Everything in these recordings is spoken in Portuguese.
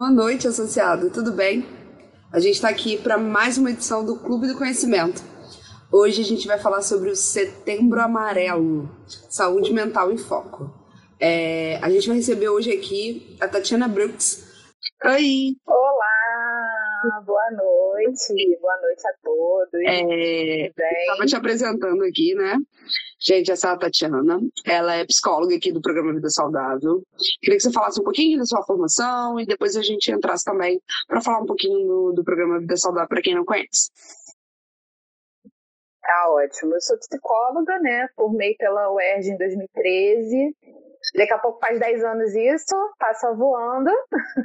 Boa noite, associado. Tudo bem? A gente está aqui para mais uma edição do Clube do Conhecimento. Hoje a gente vai falar sobre o Setembro Amarelo, Saúde Mental em Foco. É, a gente vai receber hoje aqui a Tatiana Brooks. Oi! Olá! Boa noite! Boa noite a todos! É, Estava te apresentando aqui, né? Gente, essa é a Tatiana. Ela é psicóloga aqui do programa Vida Saudável. Queria que você falasse um pouquinho da sua formação e depois a gente entrasse também para falar um pouquinho do, do programa Vida Saudável para quem não conhece. Tá ótimo. Eu sou psicóloga, né? Formei pela UERJ em 2013 Daqui a pouco faz 10 anos isso, passa voando.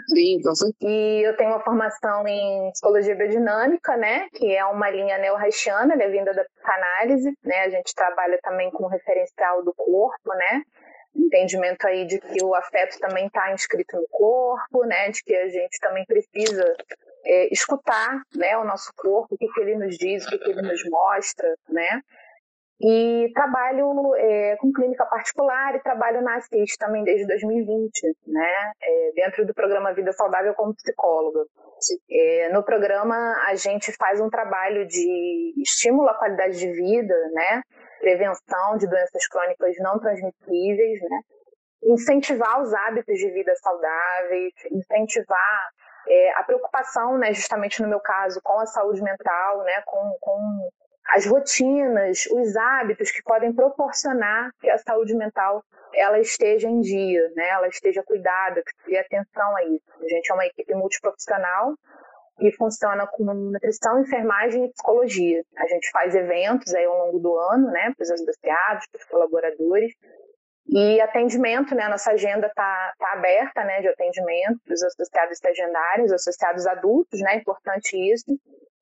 Sim, com certeza. E eu tenho uma formação em psicologia biodinâmica, né? Que é uma linha neo-haitiana, né, vinda da psicanálise, né? A gente trabalha também com o referencial do corpo, né? Entendimento aí de que o afeto também está inscrito no corpo, né? De que a gente também precisa é, escutar, né? O nosso corpo, o que, que ele nos diz, o que, que ele nos mostra, né? E trabalho é, com clínica particular e trabalho na Assis também desde 2020, né? É, dentro do programa Vida Saudável como psicóloga. É, no programa a gente faz um trabalho de estímulo à qualidade de vida, né? Prevenção de doenças crônicas não transmissíveis, né? Incentivar os hábitos de vida saudáveis, incentivar é, a preocupação, né, justamente no meu caso, com a saúde mental, né, com, com as rotinas, os hábitos que podem proporcionar que a saúde mental ela esteja em dia, né? ela esteja cuidada, que dê atenção a isso. A gente é uma equipe multiprofissional que funciona com nutrição, enfermagem e psicologia. A gente faz eventos aí ao longo do ano, né, para os associados, para os colaboradores, e atendimento, né, nossa agenda está tá aberta, né, de atendimento para os associados estagiários, associados adultos, né, importante isso,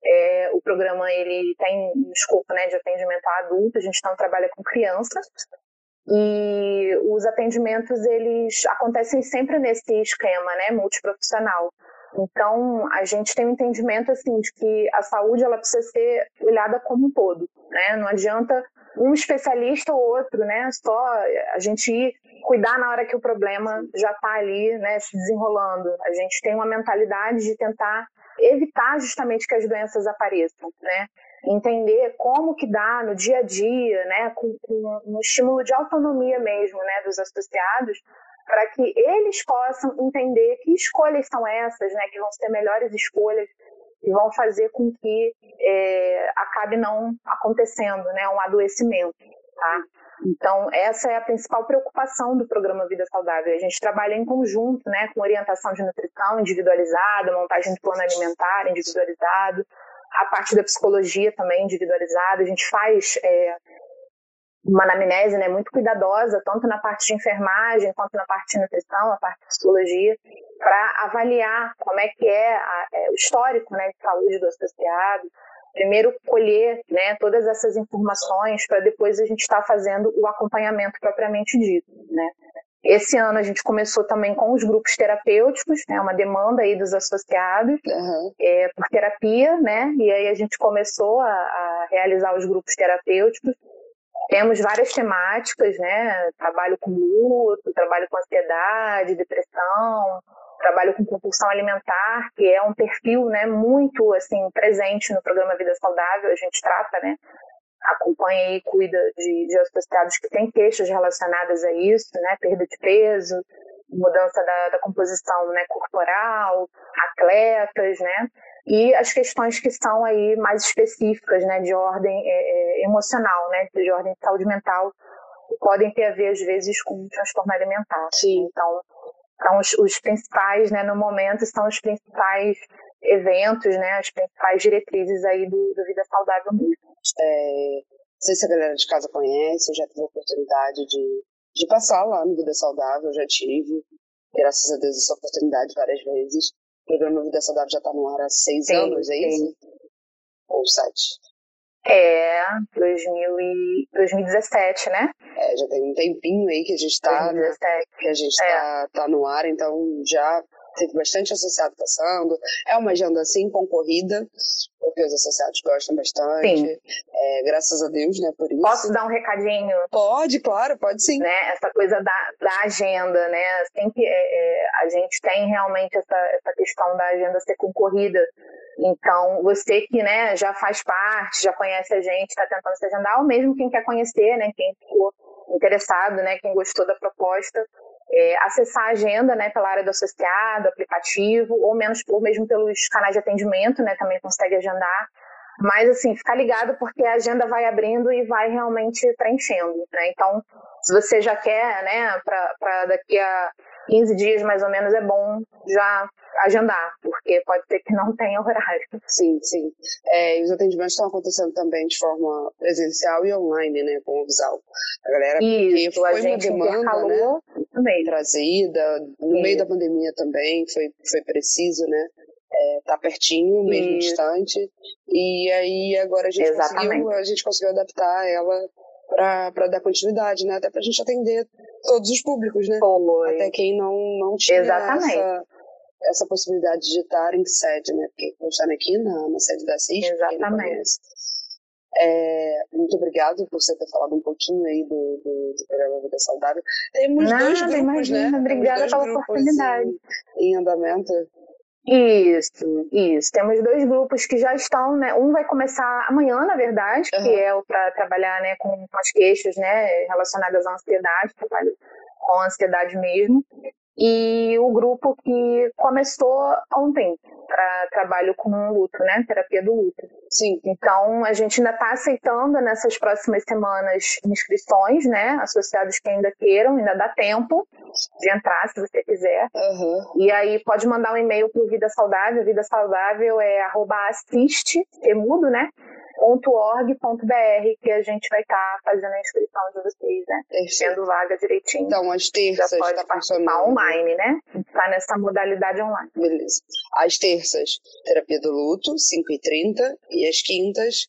é, o programa ele tem um escopo né, de atendimento a adultos, a gente não trabalha com crianças. E os atendimentos eles acontecem sempre nesse esquema, né, multiprofissional. Então, a gente tem um entendimento assim de que a saúde ela precisa ser olhada como um todo, né? Não adianta um especialista ou outro, né? Só a gente ir cuidar na hora que o problema já está ali, né, se desenrolando. A gente tem uma mentalidade de tentar evitar justamente que as doenças apareçam, né? Entender como que dá no dia a dia, né, com, com um estímulo de autonomia mesmo, né, dos associados, para que eles possam entender que escolhas são essas, né, que vão ser melhores escolhas e vão fazer com que é, acabe não acontecendo, né, um adoecimento, tá? Então, essa é a principal preocupação do programa Vida Saudável. A gente trabalha em conjunto, né, com orientação de nutrição individualizada, montagem de plano alimentar individualizado, a parte da psicologia também individualizada. A gente faz é, uma anamnese né, muito cuidadosa, tanto na parte de enfermagem quanto na parte de nutrição, a parte de psicologia, para avaliar como é que é, a, é, o histórico né, de saúde do associado, primeiro colher né, todas essas informações para depois a gente estar tá fazendo o acompanhamento propriamente dito. Né. Esse ano a gente começou também com os grupos terapêuticos, né, uma demanda aí dos associados uhum. é, por terapia, né, e aí a gente começou a, a realizar os grupos terapêuticos. Temos várias temáticas, né, trabalho com luto, trabalho com ansiedade, depressão, trabalho com compulsão alimentar, que é um perfil, né, muito assim presente no programa Vida Saudável. A gente trata, né, acompanha e cuida de, de associados que têm queixas relacionadas a isso, né, perda de peso, mudança da, da composição, né, corporal, atletas, né, e as questões que são aí mais específicas, né, de ordem é, é, emocional, né, de ordem de saúde mental, podem ter a ver às vezes com transtorno alimentar. Sim. Então são os, os principais, né, no momento, são os principais eventos, né, as principais diretrizes aí do, do Vida Saudável mesmo. É, não sei se a galera de casa conhece, eu já tive a oportunidade de, de passar lá no Vida Saudável, já tive, graças a Deus, essa oportunidade várias vezes. O programa Vida Saudável já está no ar há seis sim, anos, é isso? Sim. Ou sete? É, 2000 e 2017, né? É, já tem um tempinho aí que a gente está que a gente é. tá, tá no ar, então já teve bastante associado passando. É uma agenda assim concorrida, porque os associados gostam bastante. Sim. É, graças a Deus, né, por isso. Posso dar um recadinho? Pode, claro, pode sim. Né, essa coisa da, da agenda, né, sempre é, é, a gente tem realmente essa, essa questão da agenda ser concorrida. Então, você que né, já faz parte, já conhece a gente, está tentando se agendar, ou mesmo quem quer conhecer, né, quem ficou interessado, né, quem gostou da proposta, é, acessar a agenda né, pela área do associado, aplicativo, ou menos ou mesmo pelos canais de atendimento, né, também consegue agendar. Mas, assim, ficar ligado porque a agenda vai abrindo e vai realmente preenchendo. Né? Então, se você já quer, né, para daqui a 15 dias mais ou menos, é bom já agendar, porque pode ser que não tenha horário. Sim, sim. É, os atendimentos estão acontecendo também de forma presencial e online, né, com o Visual. A galera, Isso, foi a gente uma demanda, né, também. trazida, no Isso. meio da pandemia também, foi, foi preciso, né, é, tá pertinho, mesmo Isso. distante, e aí agora a gente, conseguiu, a gente conseguiu adaptar ela para dar continuidade, né? Até para a gente atender todos os públicos, né? Foi. Até quem não, não tinha essa, essa possibilidade de estar em sede, né? Porque eu estou aqui na, na sede da CIS, Exatamente. É, muito obrigado por você ter falado um pouquinho aí do, do, do programa Vida Saudável. Temos Nada, dois grupos, imagina, né? Obrigada pela oportunidade. Em, em andamento. Isso, isso. Temos dois grupos que já estão, né? Um vai começar amanhã, na verdade, uhum. que é o para trabalhar, né, com, com as queixas, né, relacionadas à ansiedade, trabalho com ansiedade mesmo e o grupo que começou ontem para trabalho com luto, né? Terapia do luto. Sim. Então a gente ainda está aceitando nessas próximas semanas inscrições, né? Associados que ainda queiram, ainda dá tempo de entrar se você quiser. Uhum. E aí pode mandar um e-mail para o Vida Saudável. Vida Saudável é arroba assiste, é mudo, né? .org.br que a gente vai estar tá fazendo a inscrição de vocês, né? Tendo vaga direitinho. Então, as terças Já pode tá participar online, né? Está nessa modalidade online. Beleza. Às terças, terapia do luto, 5h30, e às quintas,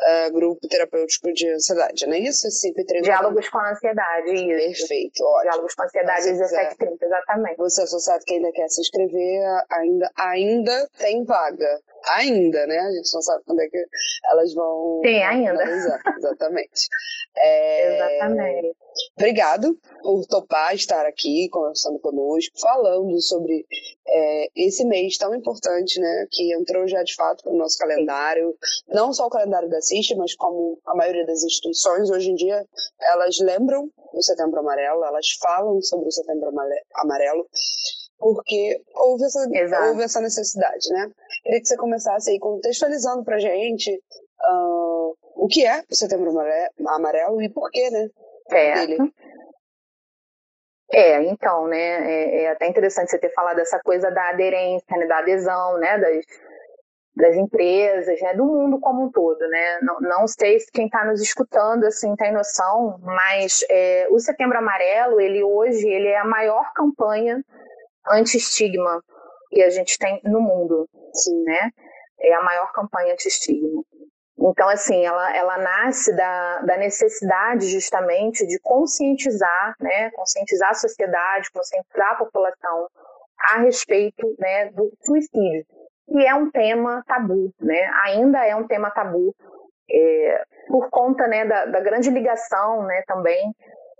uh, grupo terapêutico de ansiedade, não é isso? 5 30 Diálogos com a ansiedade, isso. Perfeito, ótimo. Diálogos com a ansiedade, 17 30 exatamente. Você associado que ainda quer se inscrever, ainda, ainda tem vaga. Ainda, né? A gente não sabe quando é que elas vão. Tem ainda. Exatamente. É... Exatamente. Obrigado por topar estar aqui conversando conosco, falando sobre é, esse mês tão importante, né? Que entrou já de fato no nosso calendário, não só o calendário da CIST, mas como a maioria das instituições hoje em dia, elas lembram o Setembro Amarelo, elas falam sobre o Setembro Amarelo porque houve essa, houve essa necessidade, né? Queria que você começasse aí contextualizando pra gente uh, o que é o Setembro Amarelo e por quê, né? Certo. É, então, né, é, é, até interessante você ter falado dessa coisa da aderência, né, da adesão, né, das, das empresas, né, do mundo como um todo, né, não, não sei se quem está nos escutando, assim, tem noção, mas é, o Setembro Amarelo, ele hoje, ele é a maior campanha anti-estigma que a gente tem no mundo, sim, né, é a maior campanha anti-estigma. Então, assim, ela, ela nasce da, da necessidade justamente de conscientizar, né, conscientizar a sociedade, conscientizar a população a respeito né, do suicídio, que é um tema tabu, né, ainda é um tema tabu, é, por conta né, da, da grande ligação né, também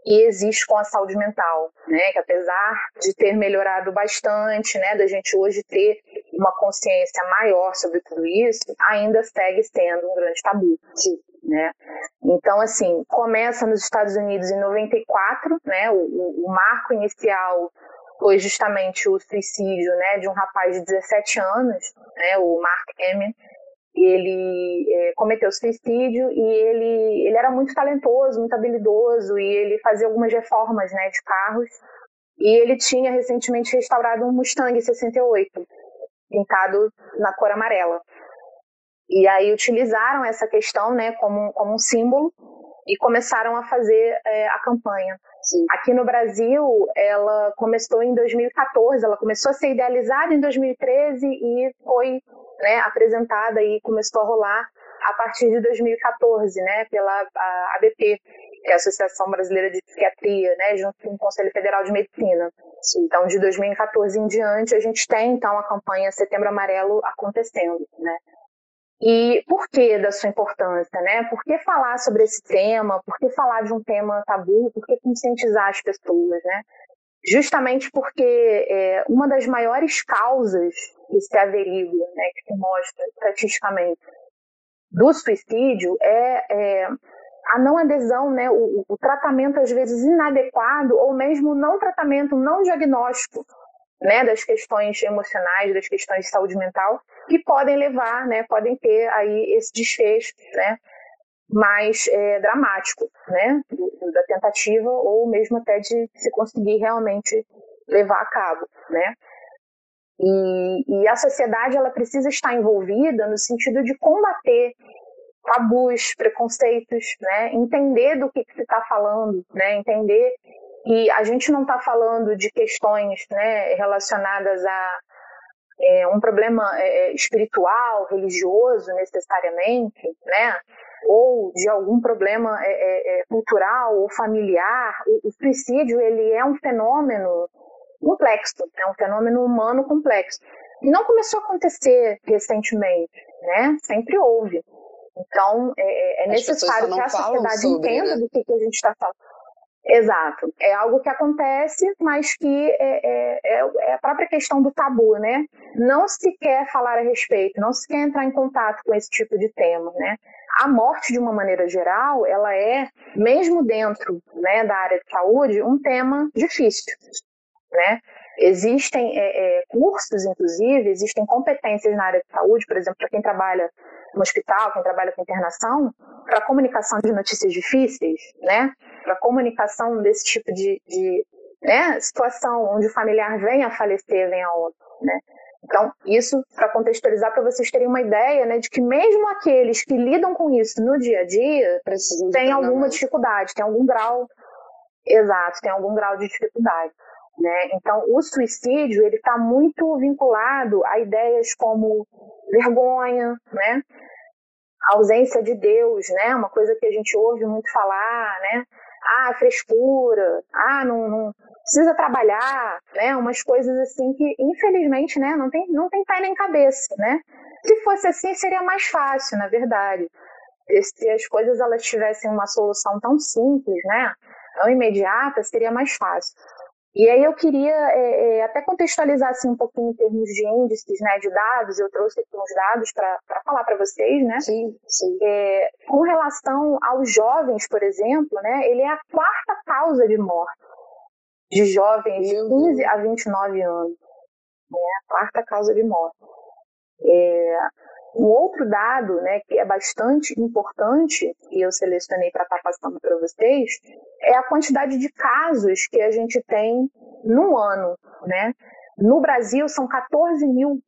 que existe com a saúde mental, né? Que apesar de ter melhorado bastante, né, da gente hoje ter uma consciência maior sobre tudo isso, ainda segue sendo um grande tabu, né? Então, assim, começa nos Estados Unidos em 94, né? O, o, o marco inicial foi justamente o suicídio, né, de um rapaz de 17 anos, né, o Mark Emmett, ele é, cometeu suicídio e ele, ele era muito talentoso, muito habilidoso e ele fazia algumas reformas né, de carros. E ele tinha recentemente restaurado um Mustang 68, pintado na cor amarela. E aí utilizaram essa questão né, como, como um símbolo e começaram a fazer é, a campanha. Sim. Aqui no Brasil, ela começou em 2014, ela começou a ser idealizada em 2013 e foi né, apresentada e começou a rolar a partir de 2014, né, pela ABP, que é a Associação Brasileira de Psiquiatria, né, junto com o Conselho Federal de Medicina. Então, de 2014 em diante, a gente tem então a campanha Setembro Amarelo acontecendo, né. E por que da sua importância, né? Por que falar sobre esse tema? Por que falar de um tema tabu? Por que conscientizar as pessoas, né? Justamente porque é, uma das maiores causas que se averigua, né, que se mostra estatisticamente, do suicídio é, é a não adesão, né, o, o, tratamento às vezes inadequado ou mesmo não tratamento, não diagnóstico, né, das questões emocionais, das questões de saúde mental, que podem levar, né, podem ter aí esse desfecho, né, mais é, dramático, né, da tentativa ou mesmo até de se conseguir realmente levar a cabo, né. E, e a sociedade ela precisa estar envolvida no sentido de combater tabus, preconceitos, né? Entender do que, que se está falando, né? Entender que a gente não está falando de questões né, relacionadas a é, um problema é, é, espiritual, religioso necessariamente, né? Ou de algum problema é, é, é, cultural ou familiar. O, o, suicídio ele é um fenômeno complexo, é um fenômeno humano complexo. E não começou a acontecer recentemente, né? Sempre houve. Então, é, é necessário que a sociedade sobre, entenda né? do que, que a gente está falando. Exato. É algo que acontece, mas que é, é, é, é, a própria questão do tabu, né? Não se quer falar a respeito, não se quer entrar em contato com esse tipo de tema, né? A morte, de uma maneira geral, ela é, mesmo dentro né, da área de saúde, um tema difícil, né? Existem é, é, cursos, inclusive, existem competências na área de saúde, por exemplo, para quem trabalha no hospital, quem trabalha com internação, para comunicação de notícias difíceis, né? Para comunicação desse tipo de, de né, situação onde o familiar vem a falecer, vem a óbito, né? Então, isso para contextualizar para vocês terem uma ideia, né, de que mesmo aqueles que lidam com isso no dia a dia têm alguma dificuldade, tem algum grau, exato, tem algum grau de dificuldade. Né? Então, o suicídio ele está muito vinculado a ideias como vergonha, né? a ausência de Deus, né? Uma coisa que a gente ouve muito falar, né? Ah, frescura, ah, não, não precisa trabalhar, né? Umas coisas assim que, infelizmente, né? Não tem, não tem pé nem cabeça, né? Se fosse assim, seria mais fácil, na verdade. Se as coisas elas tivessem uma solução tão simples, né? Tão imediata, seria mais fácil. E aí eu queria é, é, até contextualizar assim, um pouquinho em termos de índices, né, de dados, eu trouxe aqui uns dados para falar para vocês, né? Sim, sim. É, com relação aos jovens, por exemplo, né, ele é a quarta causa de morte de jovens de 15 a 29 anos. Né, a quarta causa de morte. É, um outro dado né, que é bastante importante, e eu selecionei para estar passando para vocês, é a quantidade de casos que a gente tem no ano. Né? No Brasil, são 14 mil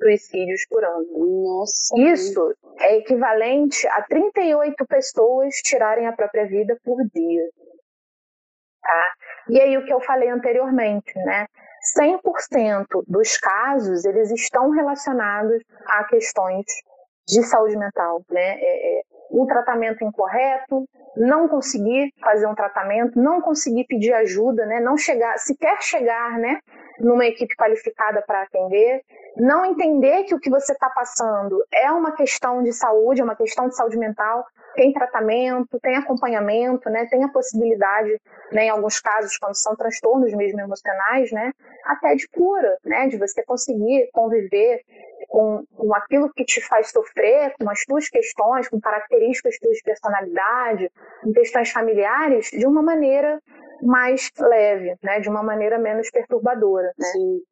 suicídios por ano. Nossa. Isso é equivalente a 38 pessoas tirarem a própria vida por dia. Tá? E aí o que eu falei anteriormente, né? 100% dos casos eles estão relacionados a questões de saúde mental, né? É, é, um tratamento incorreto, não conseguir fazer um tratamento, não conseguir pedir ajuda, né? Não chegar, sequer chegar, né? Numa equipe qualificada para atender, não entender que o que você está passando é uma questão de saúde, é uma questão de saúde mental, tem tratamento, tem acompanhamento, né, tem a possibilidade, né, em alguns casos, quando são transtornos mesmo emocionais, né, até de cura, né, de você conseguir conviver com, com aquilo que te faz sofrer, com as tuas questões, com características tuas de personalidade, com questões familiares, de uma maneira mais leve, né, de uma maneira menos perturbadora. Né?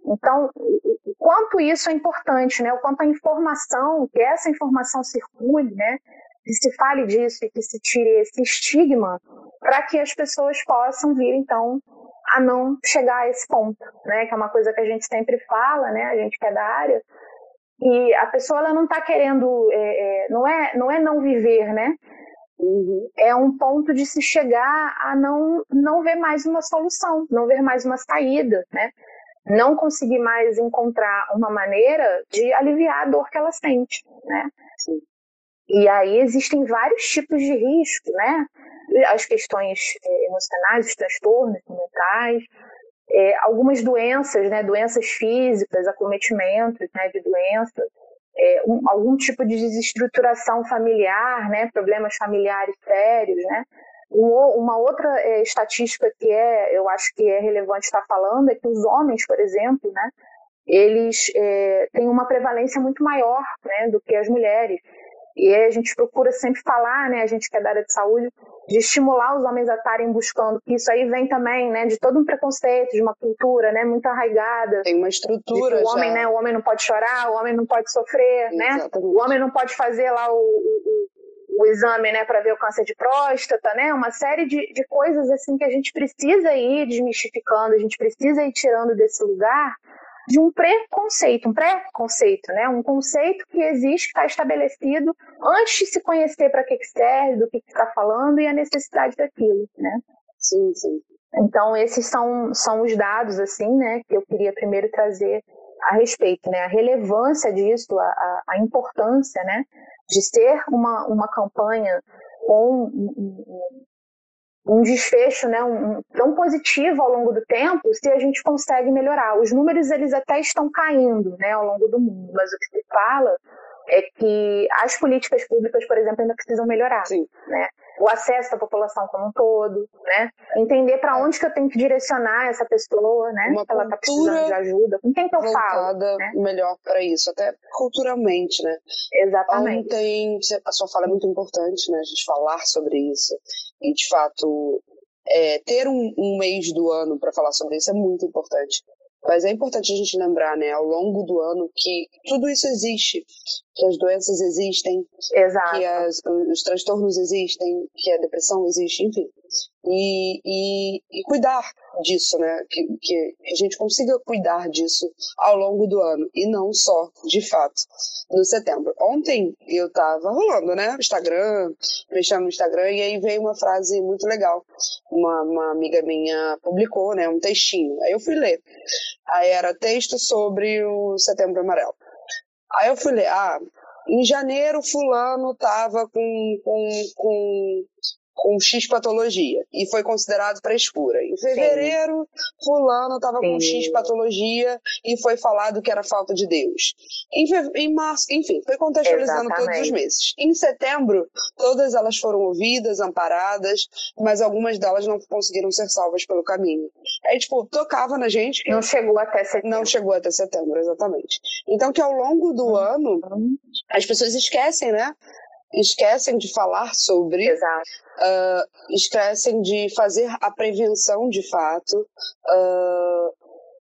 Então, o quanto isso é importante, né, o quanto a informação, que essa informação circule, né, que se fale disso e que se tire esse estigma para que as pessoas possam vir, então, a não chegar a esse ponto, né? Que é uma coisa que a gente sempre fala, né? A gente que é da área. E a pessoa ela não está querendo, é, é, não é, não é não viver, né? É um ponto de se chegar a não, não ver mais uma solução, não ver mais uma saída, né? Não conseguir mais encontrar uma maneira de aliviar a dor que ela sente, né? Sim. E aí existem vários tipos de risco, né? As questões é, emocionais, os transtornos mentais, é, algumas doenças, né? Doenças físicas, acometimentos né? de doenças, é, um, algum tipo de desestruturação familiar, né, problemas familiares sérios, né. Um, uma outra é, estatística que é, eu acho que é relevante estar falando é que os homens, por exemplo, né, eles é, têm uma prevalência muito maior né, do que as mulheres. E a gente procura sempre falar, né, a gente que é da área de saúde, de estimular os homens a estarem buscando, que isso aí vem também, né, de todo um preconceito, de uma cultura, né, muito arraigada. Tem uma estrutura o homem, já. né, o homem não pode chorar, o homem não pode sofrer, né? Exatamente. né? O homem não pode fazer lá o, o, o exame, né, para ver o câncer de próstata, né? Uma série de, de coisas assim que a gente precisa ir desmistificando, a gente precisa ir tirando desse lugar de um preconceito, um pré-conceito, né? um conceito que existe, que está estabelecido antes de se conhecer para que, que serve, do que está falando e a necessidade daquilo. Né? Sim, sim. Então, esses são, são os dados assim, né, que eu queria primeiro trazer a respeito, né, a relevância disso, a, a importância né, de ser uma, uma campanha com um desfecho né, um, tão positivo ao longo do tempo se a gente consegue melhorar. Os números eles até estão caindo né, ao longo do mundo, mas o que se fala é que as políticas públicas, por exemplo, ainda precisam melhorar. Sim. Né? o acesso da população como um todo, né? Entender para onde que eu tenho que direcionar essa pessoa, né? Uma ela está precisando de ajuda. Com quem que eu falo? Né? melhor para isso, até culturalmente, né? Exatamente. Ontem, a sua fala é muito importante, né? A gente falar sobre isso. E, de fato, é, ter um, um mês do ano para falar sobre isso é muito importante. Mas é importante a gente lembrar, né, ao longo do ano, que tudo isso existe, que as doenças existem, Exato. que as, os transtornos existem, que a depressão existe, enfim e, e, e cuidar disso, né? Que, que a gente consiga cuidar disso ao longo do ano e não só, de fato, no setembro. Ontem eu tava rolando, né? Instagram, mexendo no Instagram, e aí veio uma frase muito legal. Uma, uma amiga minha publicou, né? Um textinho. Aí eu fui ler. Aí era texto sobre o setembro amarelo. Aí eu fui ler, ah, em janeiro fulano tava com, com, com com X patologia e foi considerado frescura. Em fevereiro, Sim. fulano estava com X patologia e foi falado que era falta de Deus. Em, em março, enfim, foi contextualizando Exatamente. todos os meses. Em setembro, todas elas foram ouvidas, amparadas, mas algumas delas não conseguiram ser salvas pelo caminho. Aí, tipo, tocava na gente. Não chegou até setembro. Não chegou até setembro, exatamente. Então, que ao longo do uhum. ano, as pessoas esquecem, né? Esquecem de falar sobre, uh, esquecem de fazer a prevenção de fato uh,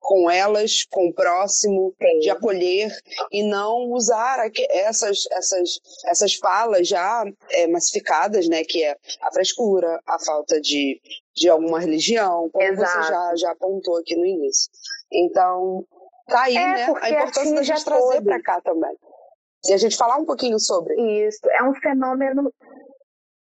com elas, com o próximo, Sim. de acolher e não usar essas, essas, essas falas já é, massificadas, né, que é a frescura, a falta de, de alguma religião, como Exato. você já, já apontou aqui no início. Então, tá aí, é, né, a importância da gente trazer para cá também. E a gente falar um pouquinho sobre. Isso, é um fenômeno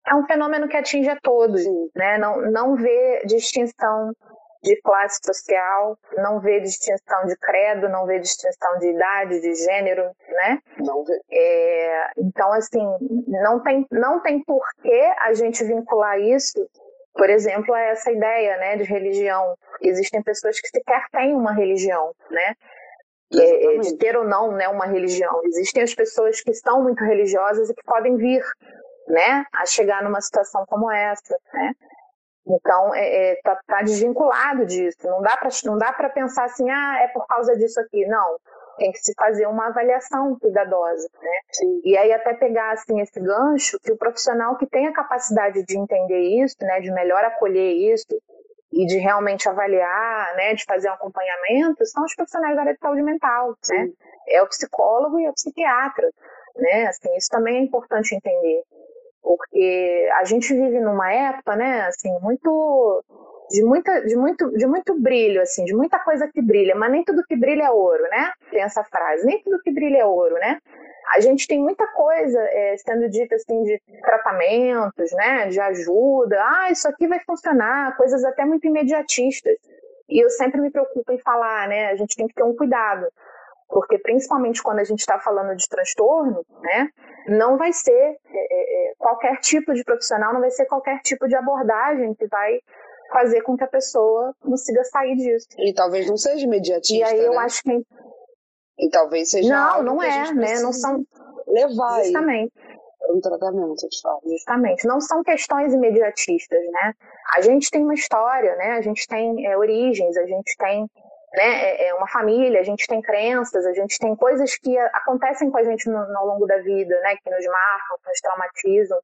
é um fenômeno que atinge a todos, né? Não, não vê distinção de classe social, não vê distinção de credo, não vê distinção de idade, de gênero, né? Não vê. É, então, assim, não tem, não tem por que a gente vincular isso, por exemplo, a essa ideia né, de religião. Existem pessoas que sequer têm uma religião, né? É, de ter ou não né, uma religião. Existem as pessoas que são muito religiosas e que podem vir né, a chegar numa situação como essa. Né? Então, é, é, tá, tá, desvinculado disso. Não dá para não dá para pensar assim, ah, é por causa disso aqui. Não, tem que se fazer uma avaliação cuidadosa, né? Sim. E aí até pegar assim esse gancho que o profissional que tem a capacidade de entender isso, né, de melhor acolher isso, e de realmente avaliar, né, de fazer um acompanhamento, são os profissionais da área de saúde mental, né? É o psicólogo e é o psiquiatra, né? Assim, isso também é importante entender, porque a gente vive numa época, né, assim, muito de muita de muito de muito brilho assim, de muita coisa que brilha, mas nem tudo que brilha é ouro, né? Tem essa frase, nem tudo que brilha é ouro, né? A gente tem muita coisa é, sendo dita assim de tratamentos, né, de ajuda. Ah, isso aqui vai funcionar, coisas até muito imediatistas. E eu sempre me preocupo em falar, né, a gente tem que ter um cuidado, porque principalmente quando a gente está falando de transtorno, né, não vai ser é, é, é, qualquer tipo de profissional, não vai ser qualquer tipo de abordagem que vai fazer com que a pessoa consiga sair disso. E talvez não seja imediatista. E aí eu né? acho que E talvez seja Não, não é, gente né? Não são levar justamente. um tratamento, de fato. Justamente, não são questões imediatistas, né? A gente tem uma história, né? A gente tem é, origens, a gente tem né, é, é uma família, a gente tem crenças, a gente tem coisas que acontecem com a gente no, ao longo da vida, né? Que nos marcam, que nos traumatizam.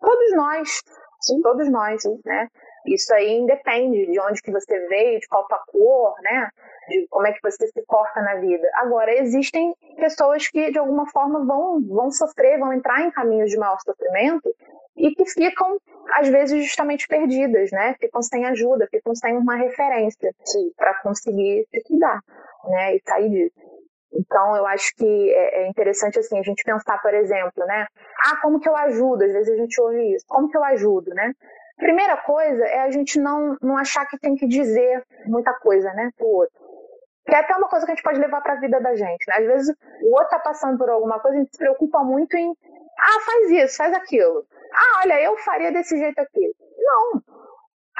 Todos nós, sim, todos nós, né? Isso aí independe de onde que você veio, de qual tua cor, né? De como é que você se porta na vida. Agora, existem pessoas que de alguma forma vão, vão sofrer, vão entrar em caminhos de maior sofrimento e que ficam, às vezes, justamente perdidas, né? Ficam sem ajuda, ficam sem uma referência para conseguir se cuidar, né? E sair disso. Então, eu acho que é, é interessante, assim, a gente pensar, por exemplo, né? Ah, como que eu ajudo? Às vezes a gente ouve isso. Como que eu ajudo, né? Primeira coisa é a gente não, não achar que tem que dizer muita coisa, né, pro outro. Que é até uma coisa que a gente pode levar para a vida da gente. Né? Às vezes o outro tá passando por alguma coisa, a gente se preocupa muito em, ah, faz isso, faz aquilo. Ah, olha, eu faria desse jeito aqui. Não.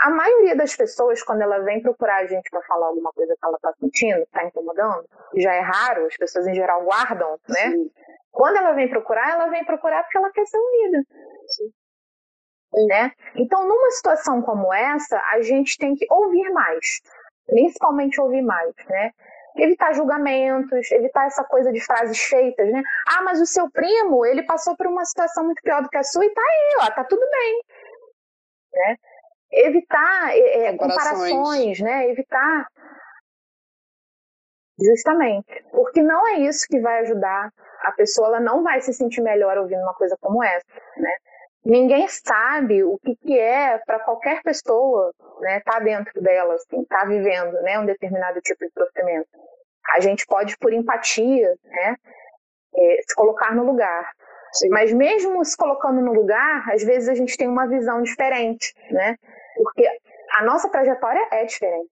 A maioria das pessoas, quando ela vem procurar a gente para falar alguma coisa que ela está sentindo, está incomodando, já é raro, as pessoas em geral guardam, né? Sim. Quando ela vem procurar, ela vem procurar porque ela quer ser ouvida. Sim né? Então, numa situação como essa, a gente tem que ouvir mais, principalmente ouvir mais, né? Evitar julgamentos, evitar essa coisa de frases feitas, né? Ah, mas o seu primo, ele passou por uma situação muito pior do que a sua e tá aí, ó, tá tudo bem, né? Evitar é, é comparações, né? Evitar Justamente. Porque não é isso que vai ajudar. A pessoa ela não vai se sentir melhor ouvindo uma coisa como essa, né? Ninguém sabe o que, que é para qualquer pessoa né, tá dentro dela, assim, tá vivendo né, um determinado tipo de sofrimento. A gente pode, por empatia, né, é, se colocar no lugar. Sim. Mas mesmo se colocando no lugar, às vezes a gente tem uma visão diferente, né? Porque a nossa trajetória é diferente.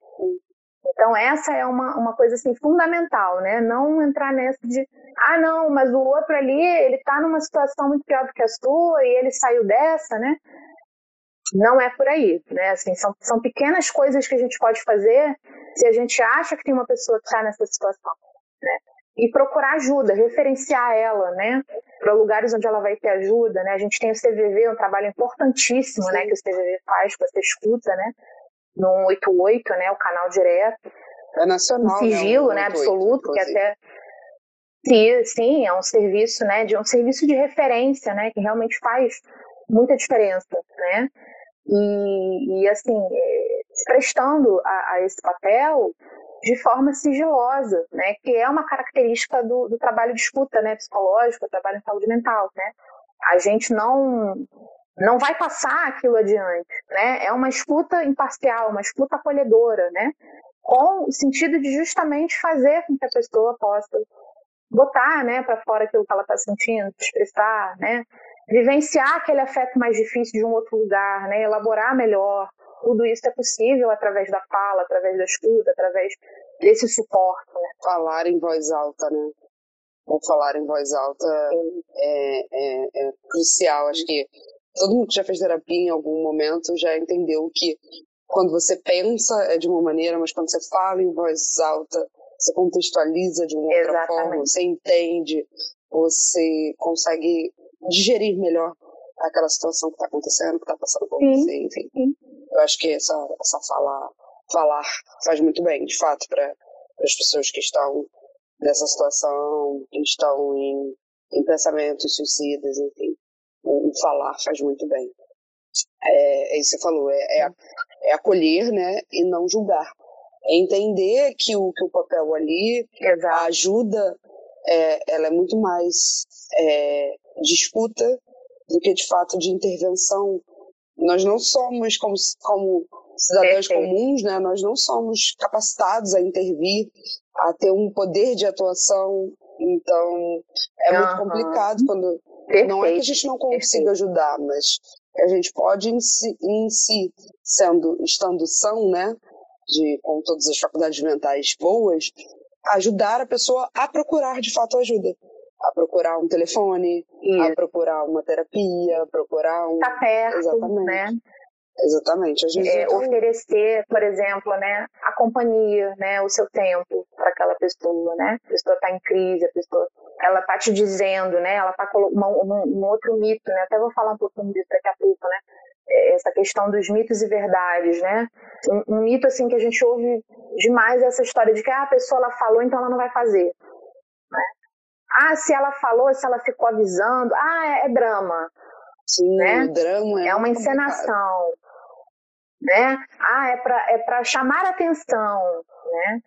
Então essa é uma, uma coisa assim fundamental, né? Não entrar nessa de ah não, mas o outro ali ele tá numa situação muito pior do que a sua e ele saiu dessa, né? Não é por aí, né? Assim, são, são pequenas coisas que a gente pode fazer se a gente acha que tem uma pessoa que está nessa situação, né? E procurar ajuda, referenciar ela, né? Para lugares onde ela vai ter ajuda, né? A gente tem o CVV, um trabalho importantíssimo, Sim. né? Que o CVV faz, que você escuta, né? No 88, né, o canal direto. É nacional, um sigilo, né, né absoluto, que até sim, sim, é um serviço, né, de um serviço de referência, né, que realmente faz muita diferença, né? E, e assim, é, prestando a, a, esse papel de forma sigilosa, né, que é uma característica do, do trabalho de escuta, né, psicológico, trabalho em saúde mental, né? A gente não não vai passar aquilo adiante, né? É uma escuta imparcial, uma escuta acolhedora, né? Com o sentido de justamente fazer com que a pessoa possa botar, né, para fora aquilo que ela está sentindo, expressar, né? Vivenciar aquele afeto mais difícil de um outro lugar, né? Elaborar melhor. Tudo isso é possível através da fala, através da escuta, através desse suporte. Né? Falar em voz alta, né? Ou falar em voz alta é, é, é crucial. Acho que todo mundo que já fez terapia em algum momento já entendeu que quando você pensa é de uma maneira, mas quando você fala em voz alta, você contextualiza de uma outra Exatamente. forma, você entende, você consegue digerir melhor aquela situação que está acontecendo, que está passando por você, enfim. Sim. Eu acho que essa, essa fala, falar faz muito bem, de fato, para as pessoas que estão nessa situação, que estão em, em pensamentos suicidas, enfim o, falar faz muito bem. É, é isso que você falou, é, é, é, acolher né, e não julgar. É entender que o, que o papel ali, Exato. a ajuda, é, ela é muito mais é, disputa do que de fato de intervenção. Nós não somos como, como cidadãos Perfeito. comuns, né? Nós não somos capacitados a intervir, a ter um poder de atuação. Então é uhum. muito complicado quando Perfeito. Não é que a gente não consiga ajudar, mas a gente pode em si, em si, sendo, estando são, né, de, com todas as faculdades mentais boas, ajudar a pessoa a procurar de fato ajuda. A procurar um telefone, Isso. a procurar uma terapia, a procurar um. Tá perto, Exatamente. né? Exatamente. A gente é, então... Oferecer, por exemplo, né, a companhia, né, o seu tempo para aquela pessoa, né? A pessoa está em crise, a pessoa, ela está te dizendo, né? Ela está colocando um, um, outro mito, né? Até vou falar um pouquinho disso daqui a pouco, né? É, essa questão dos mitos e verdades, né? Um, um, mito assim que a gente ouve demais é essa história de que ah, a pessoa ela falou, então ela não vai fazer. Né? Ah, se ela falou, se ela ficou avisando, ah, é, é drama. Sim, né? drama é, é uma encenação né? Ah, é para é para chamar atenção, né?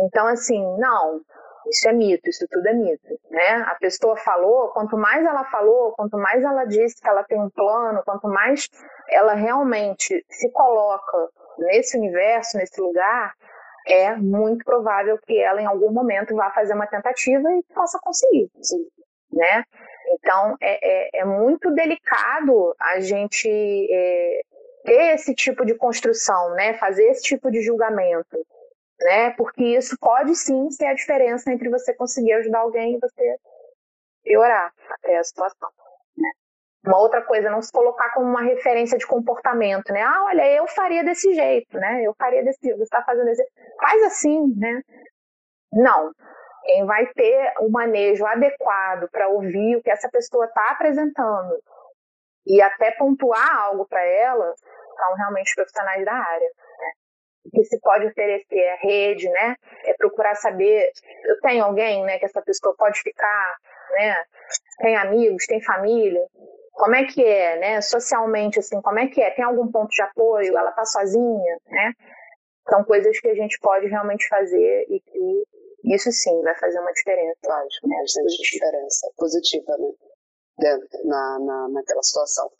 Então assim, não, isso é mito, isso tudo é mito, né? A pessoa falou, quanto mais ela falou, quanto mais ela disse que ela tem um plano, quanto mais ela realmente se coloca nesse universo, nesse lugar, é muito provável que ela em algum momento vá fazer uma tentativa e possa conseguir, né? Então é, é, é muito delicado a gente é, ter esse tipo de construção, né? Fazer esse tipo de julgamento, né? Porque isso pode sim ser a diferença entre você conseguir ajudar alguém e você piorar até a situação. Né? Uma outra coisa, não se colocar como uma referência de comportamento, né? Ah, olha, eu faria desse jeito, né? Eu faria desse jeito, você está fazendo desse Faz assim, né? Não. Quem vai ter o manejo adequado para ouvir o que essa pessoa está apresentando e até pontuar algo para ela são realmente profissionais da área. Né? O que se pode oferecer é rede, né? É procurar saber, eu tenho alguém, né, que essa pessoa pode ficar, né? Tem amigos, tem família. Como é que é, né? Socialmente, assim, como é que é? Tem algum ponto de apoio? Ela tá sozinha, né? São coisas que a gente pode realmente fazer e que isso sim vai fazer uma diferença, lógico, né? Bastante diferença positiva, né? Na, na, naquela situação.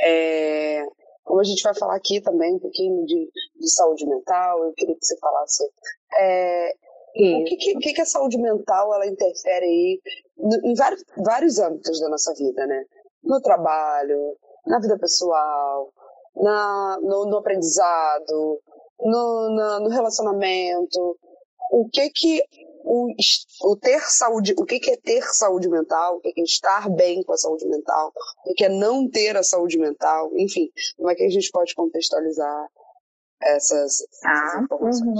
É, como a gente vai falar aqui também um pouquinho de, de saúde mental, eu queria que você falasse é, o que, que, que, a saúde mental ela interfere aí em vários, vários âmbitos da nossa vida, né? No trabalho, na vida pessoal, na, no, no aprendizado, no, na, no relacionamento. O que que o, o ter saúde, o que, que é ter saúde mental, o que, que é estar bem com a saúde mental, o que é não ter a saúde mental, enfim, como é que a gente pode contextualizar essas, ah, informações?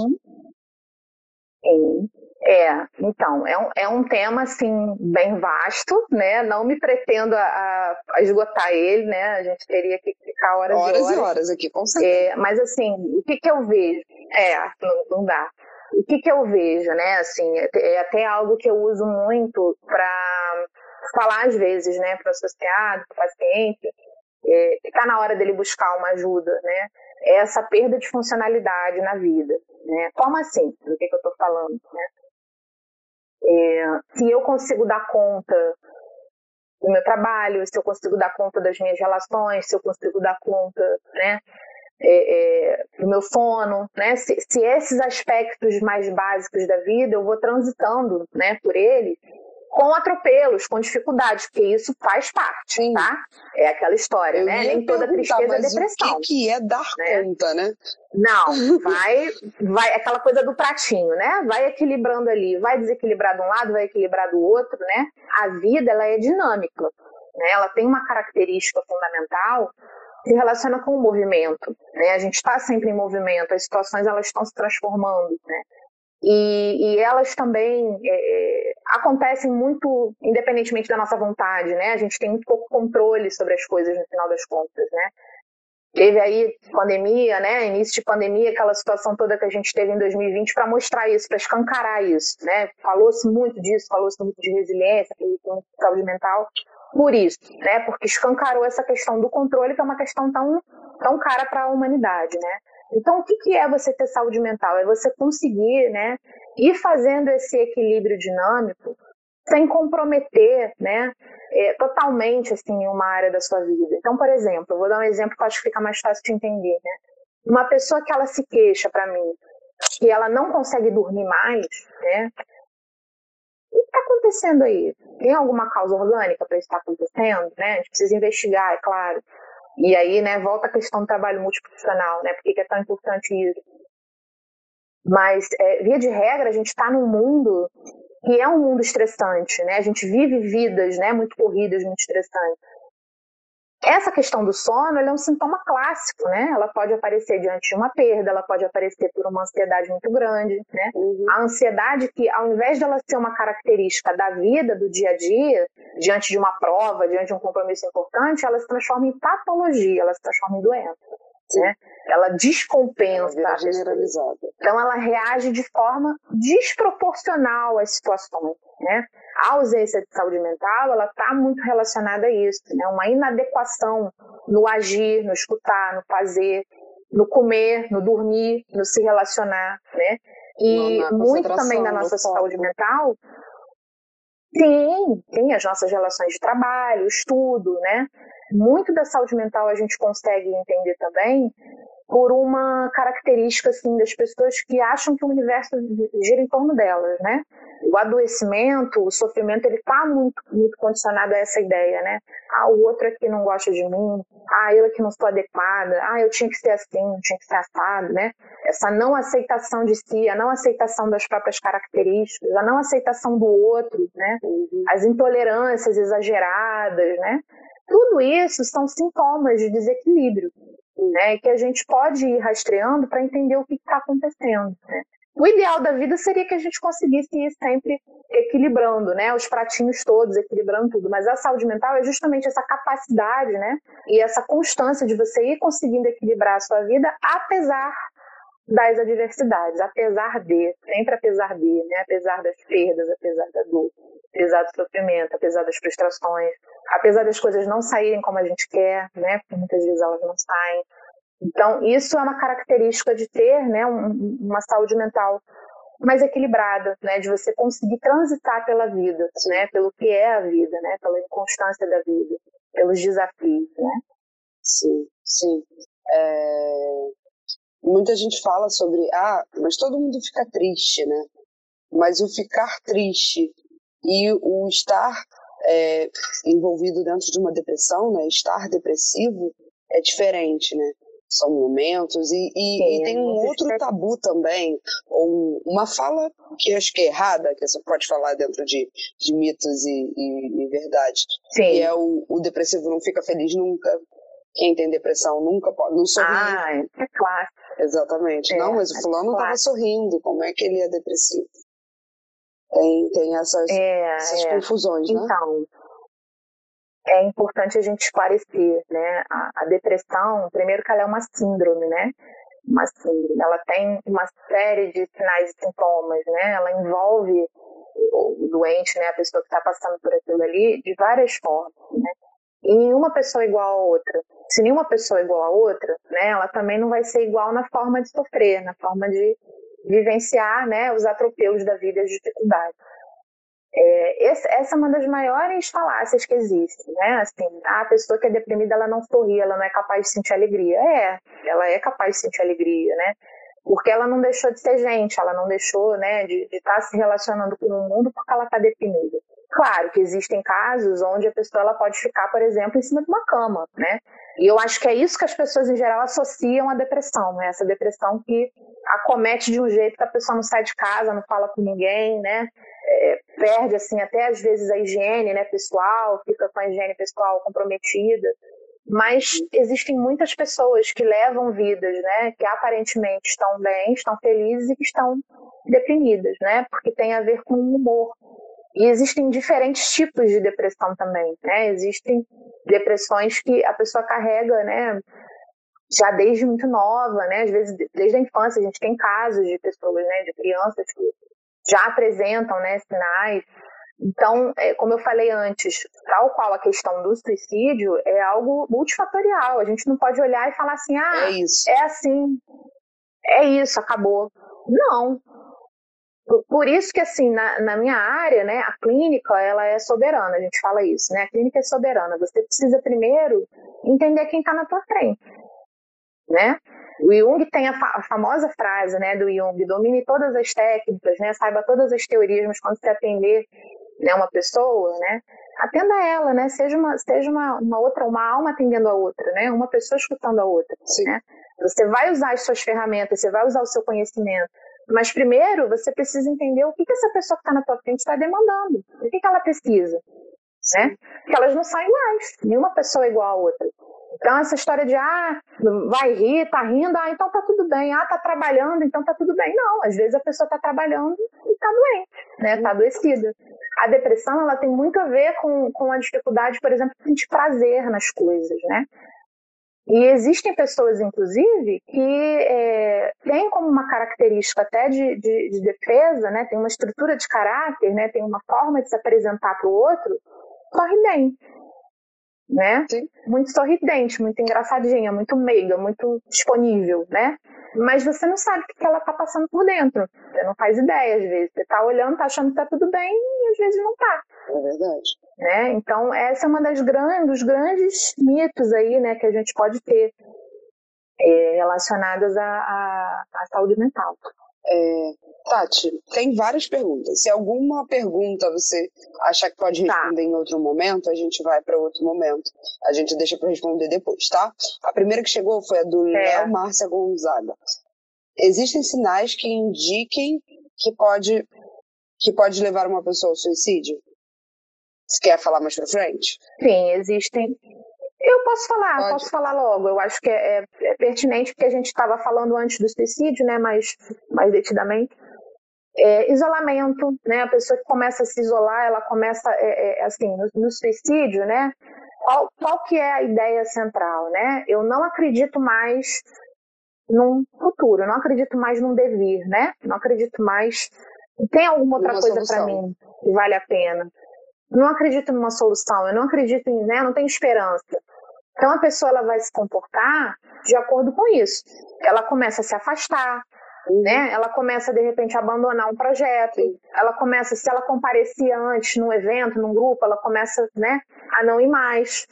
Uhum. É, então, é um, é um tema, assim, bem vasto, né? Não me pretendo a, a esgotar ele, né? A gente teria que ficar horas, horas e horas. e horas aqui, com certeza. É, mas, assim, o que, que eu vejo? É, não, não dá o que, que eu vejo, né? Assim, é, é até algo que eu uso muito para falar às vezes, né, para o associado, para o paciente, é, está na hora dele buscar uma ajuda, né? É essa perda de funcionalidade na vida, né? Como assim? Do que, que eu estou falando, né? É, se eu consigo dar conta do meu trabalho, se eu consigo dar conta das minhas relações, se eu consigo dar conta, né, é, é, do meu sono, né? Se, se, esses aspectos mais básicos da vida eu vou transitando, né, por ele com atropelos, com dificuldades, porque isso faz parte, Sim. tá? É aquela história, eu né? Nem toda tristeza é depressão. O que, que é dar né? conta, né? Não, vai, vai aquela coisa do pratinho, né? Vai equilibrando ali, vai desequilibrar de um lado, vai equilibrar do outro, né? A vida ela é dinâmica, né? Ela tem uma característica fundamental se relaciona com o movimento. Né? A gente está sempre em movimento, as situações elas estão se transformando. Né? E, e, elas também é, é, acontecem muito independentemente da nossa vontade, né? A gente tem muito pouco controle sobre as coisas no final das contas, né? Teve aí pandemia, né? Início de pandemia, aquela situação toda que a gente teve em 2020 para mostrar isso, para escancarar isso, né? Falou-se muito disso, falou-se muito de resiliência, de saúde mental, por isso, né? Porque escancarou essa questão do controle, que é uma questão tão, tão cara para a humanidade, né? Então, o que, que é você ter saúde mental? É você conseguir, né, ir fazendo esse equilíbrio dinâmico sem comprometer, né, é, totalmente, assim, uma área da sua vida. Então, por exemplo, vou dar um exemplo que acho que fica mais fácil de entender, né? Uma pessoa que ela se queixa para mim que ela não consegue dormir mais, né? O que está acontecendo aí? Tem alguma causa orgânica para isso estar tá acontecendo? Né? A gente precisa investigar, é claro. E aí, né, volta a questão do trabalho multiprofissional, né? Por que é tão importante isso? Mas, é, via de regra, a gente está num mundo que é um mundo estressante, né? A gente vive vidas, né, muito corridas, muito estressantes. Essa questão do sono é um sintoma clássico, né? Ela pode aparecer diante de uma perda, ela pode aparecer por uma ansiedade muito grande, né? Uhum. A ansiedade que, ao invés dela ser uma característica da vida, do dia a dia, diante de uma prova, diante de um compromisso importante, ela se transforma em patologia, ela se transforma em doença. Né? Ela descompensa. Ela generalizada. Então ela reage de forma desproporcional às situações. Né? A ausência de saúde mental ela está muito relacionada a isso, né? uma inadequação no agir, no escutar, no fazer, no comer, no dormir, no se relacionar, né? E muito também da nossa saúde mental Sim, tem as nossas relações de trabalho, estudo, né? Muito da saúde mental a gente consegue entender também por uma característica assim das pessoas que acham que o universo gira em torno delas, né? O adoecimento, o sofrimento, ele está muito, muito condicionado a essa ideia, né? Ah, o outro aqui não gosta de mim. Ah, eu aqui não estou adequada. Ah, eu tinha que ser assim, não tinha que ser assado, né? Essa não aceitação de si, a não aceitação das próprias características, a não aceitação do outro, né? As intolerâncias exageradas, né? Tudo isso são sintomas de desequilíbrio né, que a gente pode ir rastreando para entender o que está acontecendo. Né? O ideal da vida seria que a gente conseguisse ir sempre equilibrando, né, os pratinhos todos, equilibrando tudo. Mas a saúde mental é justamente essa capacidade, né, e essa constância de você ir conseguindo equilibrar a sua vida, apesar das adversidades, apesar de, sempre apesar de, né, apesar das perdas, apesar da dor, apesar do sofrimento, apesar das frustrações, apesar das coisas não saírem como a gente quer, né, porque muitas vezes elas não saem. Então, isso é uma característica de ter, né, um, uma saúde mental mais equilibrada, né, de você conseguir transitar pela vida, né, pelo que é a vida, né, pela inconstância da vida, pelos desafios, né. Sim, sim. É muita gente fala sobre, ah, mas todo mundo fica triste, né? Mas o ficar triste e o estar é, envolvido dentro de uma depressão, né? Estar depressivo é diferente, né? São momentos e, e, e tem um outro tabu também, ou uma fala que acho que é errada, que você pode falar dentro de, de mitos e, e, e verdade, Sim. que é o, o depressivo não fica feliz nunca, quem tem depressão nunca pode, não sorri. Ah, é claro. Exatamente. É, não, mas o fulano estava claro. sorrindo, como é que ele é depressivo? Tem, tem essas, é, essas é. confusões, né? Então, é importante a gente esclarecer, né? A, a, depressão, primeiro que ela é uma síndrome, né? Uma síndrome. Ela tem uma série de sinais e sintomas, né? Ela envolve o doente, né? A pessoa que está passando por aquilo ali, de várias formas, né? Em uma pessoa igual a outra. Se nenhuma pessoa é igual a outra, né, ela também não vai ser igual na forma de sofrer, na forma de vivenciar né, os atropelos da vida e as dificuldades. É, essa é uma das maiores falácias que existem, né? Assim, a pessoa que é deprimida, ela não sorri, ela não é capaz de sentir alegria. É, ela é capaz de sentir alegria, né? Porque ela não deixou de ser gente, ela não deixou, né, de estar tá se relacionando com o mundo porque ela está deprimida. Claro que existem casos onde a pessoa ela pode ficar, por exemplo, em cima de uma cama, né? E eu acho que é isso que as pessoas em geral associam à depressão, né? Essa depressão que acomete de um jeito que a pessoa não sai de casa, não fala com ninguém, né? É, perde assim até às vezes a higiene, né, pessoal, fica com a higiene pessoal comprometida. Mas existem muitas pessoas que levam vidas, né, que aparentemente estão bem, estão felizes e que estão deprimidas, né? Porque tem a ver com o humor. E existem diferentes tipos de depressão também, né? Existem depressões que a pessoa carrega, né? Já desde muito nova, né? Às vezes desde a infância a gente tem casos de pessoas, né? De crianças que já apresentam, né? Sinais. Então, é, como eu falei antes, tal qual a questão do suicídio é algo multifatorial. A gente não pode olhar e falar assim, ah, é, é assim, é isso, acabou. Não, por isso que, assim, na, na, minha área, né, a clínica, ela é soberana, a gente fala isso, né? A clínica é soberana. Você precisa primeiro entender quem está na tua frente, né? O Jung tem a, fa a, famosa frase, né, do Jung, domine todas as técnicas, né, saiba todas as teorias, mas quando você atender né, uma pessoa, né, atenda ela, né, seja uma, seja uma, uma outra, uma alma atendendo a outra, né, uma pessoa escutando a outra, Sim. né. Você vai usar as suas ferramentas, você vai usar o seu conhecimento, mas primeiro você precisa entender o que, que essa pessoa que está na tua frente está demandando. O que, que ela precisa. né? Que elas não são iguais, nenhuma pessoa é igual a outra. Então, essa história de, ah, vai rir, tá rindo, ah, então tá tudo bem. Ah, tá trabalhando, então tá tudo bem. Não, às vezes a pessoa tá trabalhando e tá doente, né? Tá adoecida. A depressão, ela tem muito a ver com, com a dificuldade, por exemplo, de sentir prazer nas coisas, né? E existem pessoas, inclusive, que é, têm como uma característica até de, de, de, defesa, né? tem uma estrutura de caráter, né? tem uma forma de se apresentar para o outro sorridente né? Muito sorridente, muito engraçadinha, muito meiga, muito disponível, né? Mas você não sabe o que ela tá passando por dentro. Você não faz ideia, às vezes. Você tá olhando, tá achando que tá tudo bem e às vezes não tá. É verdade. Né? Então, essa é uma das grandes, dos grandes mitos aí, né, que a gente pode ter é, relacionados à, à, à saúde mental. É, Tati, tem várias perguntas. Se alguma pergunta você achar que pode tá. responder tá. em outro momento, a gente vai para outro momento. A gente deixa para responder depois, tá? A primeira que chegou foi a do é. Léo Márcia Gonzaga. Existem sinais que indiquem que pode que pode levar uma pessoa ao suicídio? Você quer falar mais para frente? Sim, existem eu posso falar, Pode. posso falar logo. Eu acho que é, é, é pertinente porque a gente estava falando antes do suicídio, né? Mais, mais detidamente. É, isolamento, né? A pessoa que começa a se isolar, ela começa, é, é, assim, no, no, suicídio, né? Qual, qual que é a ideia central, né? Eu não acredito mais num futuro, eu não acredito mais num devir, né? Não acredito mais. Tem alguma outra Uma coisa para mim que vale a pena? Não acredito numa solução, eu não acredito em, né? Não tenho esperança. Então a pessoa ela vai se comportar de acordo com isso. Ela começa a se afastar, uhum. né? Ela começa de repente a abandonar um projeto. Ela começa, se ela comparecia antes num evento, num grupo, ela começa, né, a não ir mais.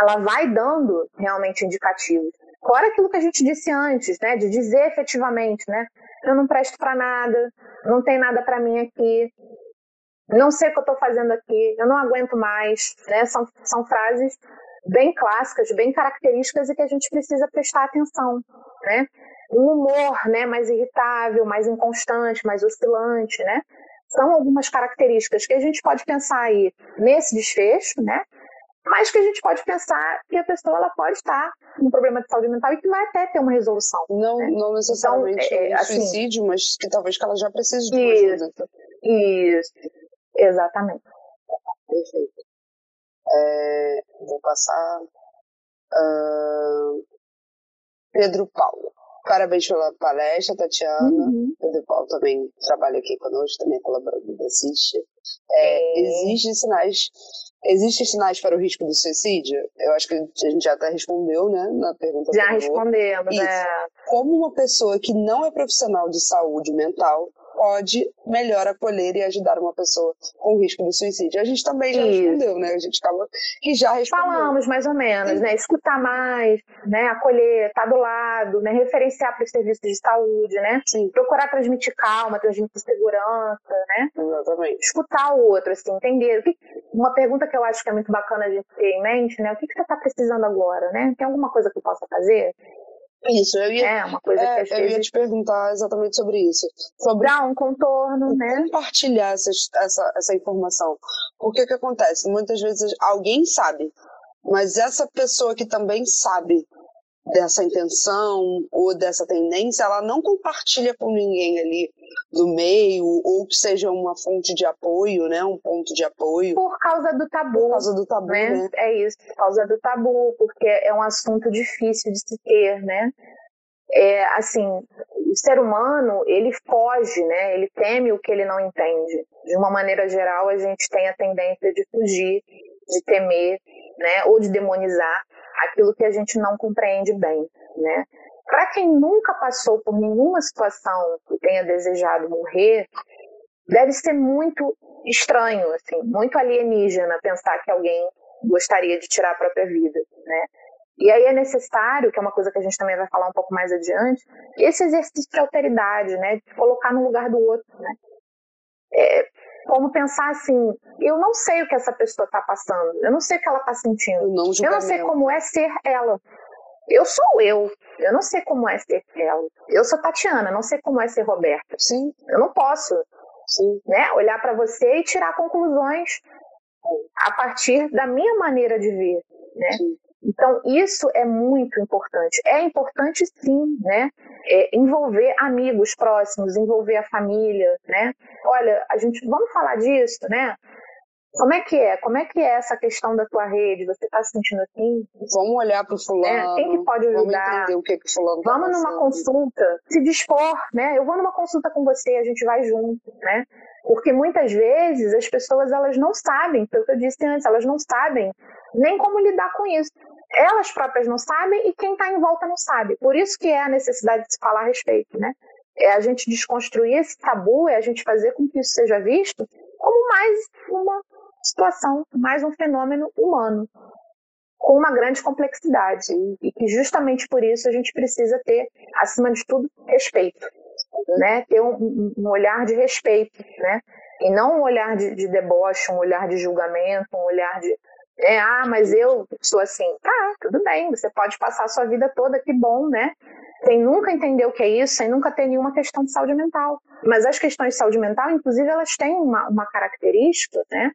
Ela vai dando realmente indicativos. Fora aquilo que a gente disse antes, né, de dizer efetivamente, né, eu não presto para nada, não tem nada para mim aqui, não sei o que eu estou fazendo aqui, eu não aguento mais, né? São, são frases bem clássicas, bem características e que a gente precisa prestar atenção, né? Um humor, né, mais irritável, mais inconstante, mais oscilante, né? São algumas características que a gente pode pensar aí nesse desfecho, né? Mas que a gente pode pensar que a pessoa ela pode estar com um problema de saúde mental e que vai até ter uma resolução. Não, né? não necessariamente então, é, um assim, suicídio, mas que talvez que ela já precise de uma ajuda. Isso, exatamente. Perfeito. É, vou passar. Uh, Pedro Paulo. Parabéns pela palestra, Tatiana. Uhum. Pedro Paulo também trabalha aqui conosco, também é colaborador da assiste. É, é. Existem sinais. Existem sinais para o risco do suicídio? Eu acho que a gente já até respondeu, né, na pergunta. Já respondemos, né? Como uma pessoa que não é profissional de saúde mental pode melhor acolher e ajudar uma pessoa com risco de suicídio. A gente também já Isso. respondeu, né? A gente acaba que já respondeu. Falamos mais ou menos, né? Escutar mais, né? Acolher, estar tá do lado, né? Referenciar para os serviços de saúde, né? Sim. Procurar transmitir calma, transmitir segurança, né? Exatamente. Escutar o outro, assim, entender. Uma pergunta que eu acho que é muito bacana a gente ter em mente, né? O que, que você está precisando agora, né? Tem alguma coisa que eu possa fazer? Isso, eu ia, é uma coisa é, que eu vezes... ia te perguntar exatamente sobre isso. Sobre Dar um contorno, né? Compartilhar essa, essa, essa informação. O que que acontece? Muitas vezes alguém sabe, mas essa pessoa que também sabe dessa intenção ou dessa tendência, ela não compartilha com ninguém ali do meio, ou que seja uma fonte de apoio, né? Um ponto de apoio. Por causa do tabu. Por causa do tabu, né? né? É isso, por causa do tabu, porque é um assunto difícil de se ter, né? É, assim, o ser humano, ele foge, né? Ele teme o que ele não entende. De uma maneira geral, a gente tem a tendência de fugir, de temer, né? Ou de demonizar aquilo que a gente não compreende bem, né? Para quem nunca passou por nenhuma situação que tenha desejado morrer, deve ser muito estranho, assim, muito alienígena pensar que alguém gostaria de tirar a própria vida, né? E aí é necessário, que é uma coisa que a gente também vai falar um pouco mais adiante, esse exercício de alteridade, né? De colocar no lugar do outro, né? É, como pensar assim, eu não sei o que essa pessoa está passando, eu não sei o que ela está sentindo, não eu não sei como é ser ela. Eu sou eu, eu não sei como é ser ela. Eu sou Tatiana, não sei como é ser Roberta. Sim. Eu não posso Sim. Né, olhar para você e tirar conclusões a partir da minha maneira de ver, né? Então, isso é muito importante. É importante, sim, né? É envolver amigos próximos, envolver a família, né? Olha, a gente, vamos falar disso, né? Como é que é? Como é que é essa questão da tua rede? Você está se sentindo assim? Vamos olhar para o fulano. É, quem que pode ajudar? Vamos entender o que, que o fulano tá Vamos numa consulta, se dispor, né? Eu vou numa consulta com você, a gente vai junto, né? Porque muitas vezes as pessoas elas não sabem, foi o que eu disse antes, elas não sabem nem como lidar com isso. Elas próprias não sabem e quem está em volta não sabe. Por isso que é a necessidade de se falar a respeito, né? É a gente desconstruir esse tabu, é a gente fazer com que isso seja visto como mais uma situação, mais um fenômeno humano com uma grande complexidade e que justamente por isso a gente precisa ter, acima de tudo, respeito, né? Ter um, um olhar de respeito, né? E não um olhar de, de, deboche, um olhar de julgamento, um olhar de é, ah, mas eu sou assim. Tá, tudo bem, você pode passar a sua vida toda, que bom, né? Sem nunca entender o que é isso, sem nunca ter nenhuma questão de saúde mental. Mas as questões de saúde mental, inclusive, elas têm uma, uma característica, né?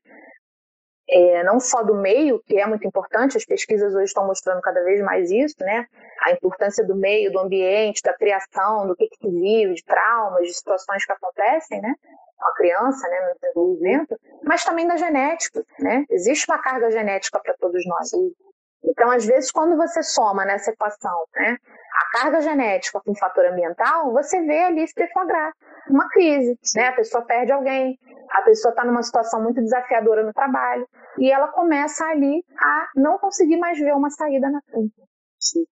É, não só do meio, que é muito importante, as pesquisas hoje estão mostrando cada vez mais isso, né? A importância do meio, do ambiente, da criação, do que, que se vive, de traumas, de situações que acontecem, né? A criança, né, no desenvolvimento, mas também da genética, né? Existe uma carga genética para todos nós. Então, às vezes, quando você soma nessa equação, né, a carga genética com o fator ambiental, você vê ali se deflagrar uma crise, né? A pessoa perde alguém, a pessoa está numa situação muito desafiadora no trabalho e ela começa ali a não conseguir mais ver uma saída na frente. Sim.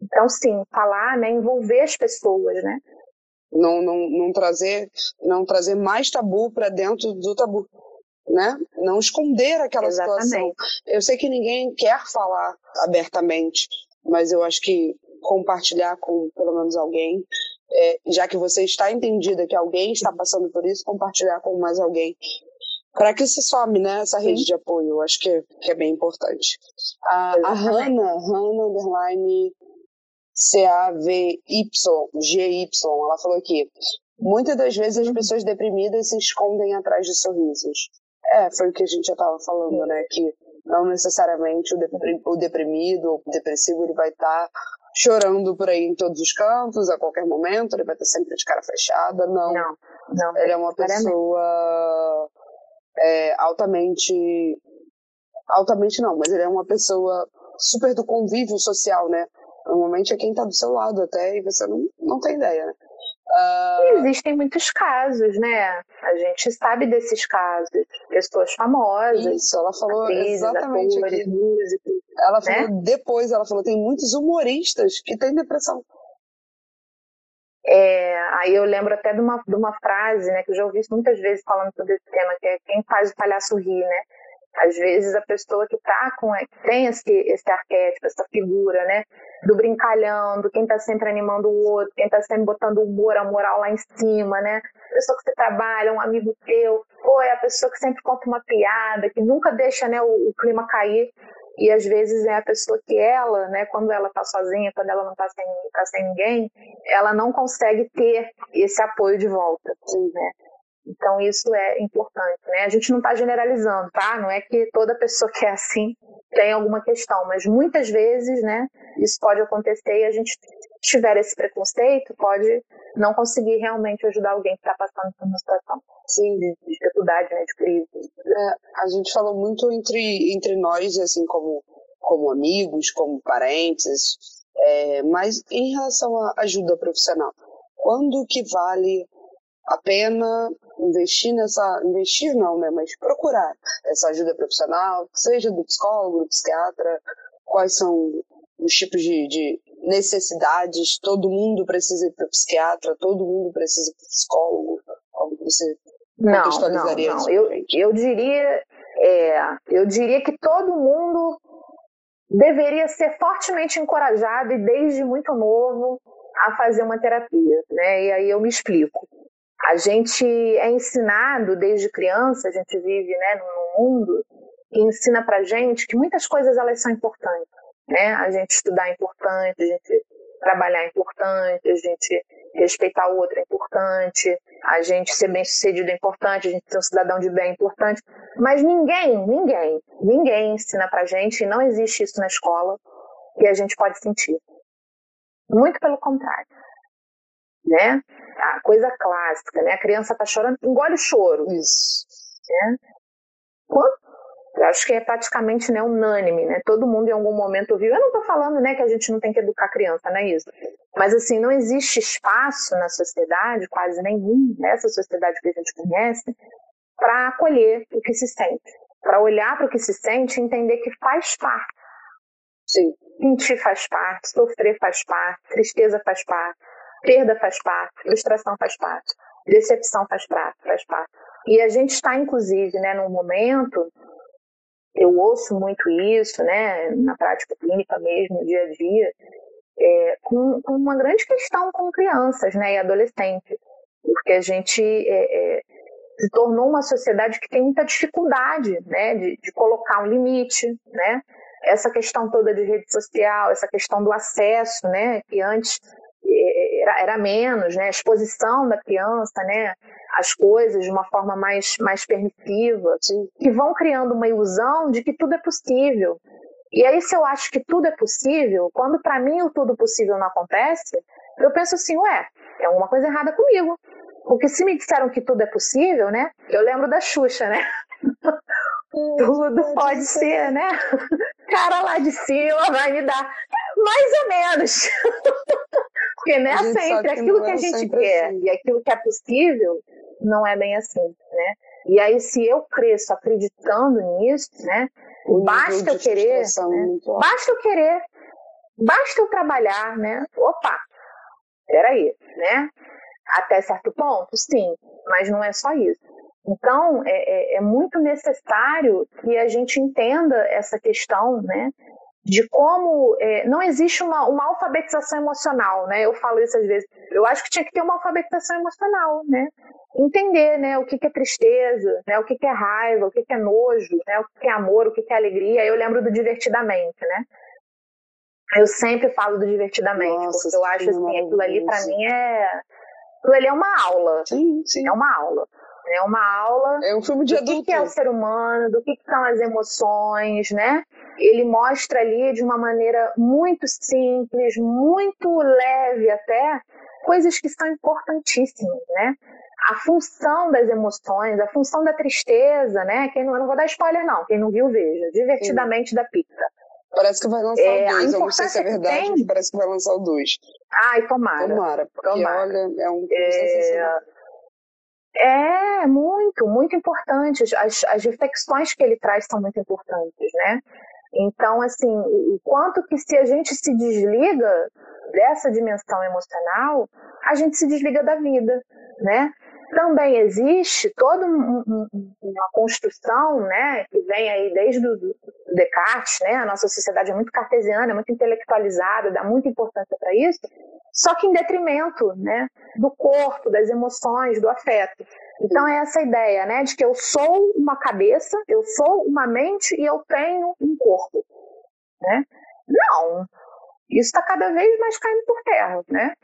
Então, sim, falar, né, envolver as pessoas, né? Não, não, não trazer, não trazer mais tabu para dentro do tabu, né? Não esconder aquela Exatamente. situação. Eu sei que ninguém quer falar abertamente, mas eu acho que compartilhar com pelo menos alguém é, já que você está entendida que alguém está passando por isso, compartilhar com mais alguém. Para que se some né, essa rede Sim. de apoio, eu acho que, que é bem importante. A, a Hannah, Hannah Underline C-A-V-Y, G-Y, ela falou aqui: muitas das vezes as pessoas deprimidas se escondem atrás de sorrisos. É, foi o que a gente já estava falando, né? Que não necessariamente o, deprimido ou o depressivo ele vai estar tá chorando por aí em todos os cantos, a qualquer momento, ele vai estar sempre de cara fechada. Não. Não, não ele é uma pessoa é, altamente. Altamente não, mas ele é uma pessoa super do convívio social, né? Normalmente é quem está do seu lado até e você não, não tem ideia, né? Uh... Existem muitos casos, né? A gente sabe desses casos. Pessoas famosas. Isso, ela falou atrizes, exatamente atores, aqui. músicos. Ela né? falou depois, ela falou, tem muitos humoristas que têm depressão. É, aí eu lembro até de uma, de uma frase, né, que eu já ouvi muitas vezes falando sobre esse tema, que é quem faz o palhaço rir, né? Às vezes a pessoa que tá com, que tem esse, esse arquétipo, essa figura, né? Do brincalhão, do quem tá sempre animando o outro, quem tá sempre botando o humor, a moral lá em cima, né? A pessoa que você trabalha, um amigo teu, ou é a pessoa que sempre conta uma piada, que nunca deixa né, o, o clima cair. E às vezes é a pessoa que ela, né, quando ela tá sozinha, quando ela não tá sem, tá sem ninguém, ela não consegue ter esse apoio de volta, né? Então isso é importante, né? A gente não está generalizando, tá? Não é que toda pessoa que é assim tem alguma questão, mas muitas vezes, né, isso pode acontecer e a gente tiver esse preconceito, pode não conseguir realmente ajudar alguém que está passando por uma situação de dificuldade, né, de crise. É, a gente falou muito entre, entre nós, assim, como, como amigos, como parentes, é, mas em relação à ajuda profissional, quando que vale a pena investir nessa, investir não, né, mas procurar essa ajuda profissional, seja do psicólogo, do psiquiatra, quais são os tipos de, de necessidades, todo mundo precisa ir para o psiquiatra, todo mundo precisa ir para o psicólogo, como você não, contextualizaria não, não. Eu, eu diria, é, eu diria que todo mundo deveria ser fortemente encorajado e desde muito novo a fazer uma terapia, né? E aí eu me explico. A gente é ensinado desde criança, a gente vive né, num mundo que ensina pra gente que muitas coisas elas são importantes. Né? A gente estudar é importante, a gente trabalhar é importante, a gente respeitar o outro é importante, a gente ser bem sucedido é importante, a gente ser um cidadão de bem é importante. Mas ninguém, ninguém, ninguém ensina pra gente, e não existe isso na escola, que a gente pode sentir. Muito pelo contrário. Né? A coisa clássica, né? A criança tá chorando, engole o choro. Isso. Né? Eu acho que é praticamente né, unânime, né? Todo mundo em algum momento ouviu. Eu não estou falando né, que a gente não tem que educar a criança, não é isso. Mas assim, não existe espaço na sociedade, quase nenhum, nessa sociedade que a gente conhece, para acolher o que se sente. Para olhar para o que se sente e entender que faz parte. Sim. Sentir faz parte, sofrer faz parte, tristeza faz parte, perda faz parte, frustração faz parte, decepção faz parte, faz parte. E a gente está, inclusive, né, num momento eu ouço muito isso, né, na prática clínica mesmo, no dia a dia, é, com, com, uma grande questão com crianças, né, e adolescentes, porque a gente é, é, se tornou uma sociedade que tem muita dificuldade, né, de, de colocar um limite, né, essa questão toda de rede social, essa questão do acesso, né, que antes era, era menos, né, a exposição da criança, né, as coisas de uma forma mais, mais permissiva, que vão criando uma ilusão de que tudo é possível. E aí, se eu acho que tudo é possível, quando para mim o tudo possível não acontece, eu penso assim, ué, tem alguma coisa errada comigo. Porque se me disseram que tudo é possível, né? Eu lembro da Xuxa, né? tudo pode ser, né? Cara lá de cima vai me dar. Mais ou menos. Porque não é sempre aquilo que a gente quer assim. e aquilo que é possível não é bem assim, né? E aí, se eu cresço acreditando nisso, né? basta eu querer, né? basta eu querer, basta eu trabalhar, né? Opa, peraí, né? Até certo ponto, sim, mas não é só isso. Então, é, é, é muito necessário que a gente entenda essa questão, né? de como é, não existe uma, uma alfabetização emocional, né? Eu falo isso às vezes. Eu acho que tinha que ter uma alfabetização emocional, né? Entender, né, o que, que é tristeza, né, o que, que é raiva, o que, que é nojo, né, o que, que é amor, o que, que é alegria. Eu lembro do divertidamente, né? Eu sempre falo do divertidamente, Nossa, porque eu acho assim, aquilo ali para mim é, aquilo ali é uma aula. Sim, sim. É uma aula. É uma aula é um filme de do adulto. que, é o ser humano, do que, são as emoções, né? Ele mostra ali de uma maneira muito simples, muito leve até, coisas que são importantíssimas, né? A função das emoções, a função da tristeza, né? Quem não, eu não vou dar spoiler não, quem não viu veja, divertidamente Sim. da Pixar. Parece que vai lançar é, o 2. Eu não sei se é verdade, mas parece que vai lançar o 2. Ai, tomara. Tomara, porque tomara. olha, é um é... É, muito, muito importante. As, as reflexões que ele traz são muito importantes, né? Então, assim, o quanto que se a gente se desliga dessa dimensão emocional, a gente se desliga da vida, né? Também existe toda um, um, uma construção, né, que vem aí desde o Descartes, né? A nossa sociedade é muito cartesiana, é muito intelectualizada, dá muita importância para isso, só que em detrimento, né, do corpo, das emoções, do afeto. Então é essa ideia, né, de que eu sou uma cabeça, eu sou uma mente e eu tenho um corpo, né? Não, isso está cada vez mais caindo por terra, né?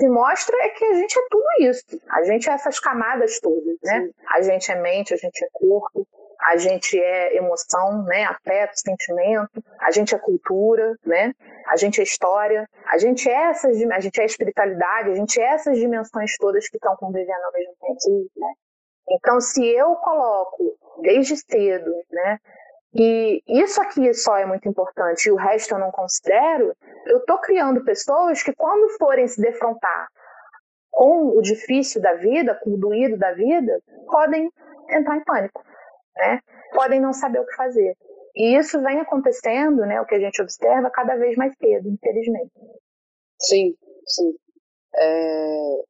Se mostra é que a gente é tudo isso, a gente é essas camadas todas, né? Sim. A gente é mente, a gente é corpo, a gente é emoção, né, afeto, sentimento, a gente é cultura, né, a gente é história, a gente é essas, a gente é espiritualidade, a gente é essas dimensões todas que estão convivendo ao mesmo tempo, né? Então, se eu coloco desde cedo, né, e isso aqui só é muito importante e o resto eu não considero, eu estou criando pessoas que quando forem se defrontar com o difícil da vida, com o doído da vida, podem entrar em pânico né, podem não saber o que fazer. E isso vem acontecendo, né, o que a gente observa, cada vez mais cedo, infelizmente. Sim, sim. É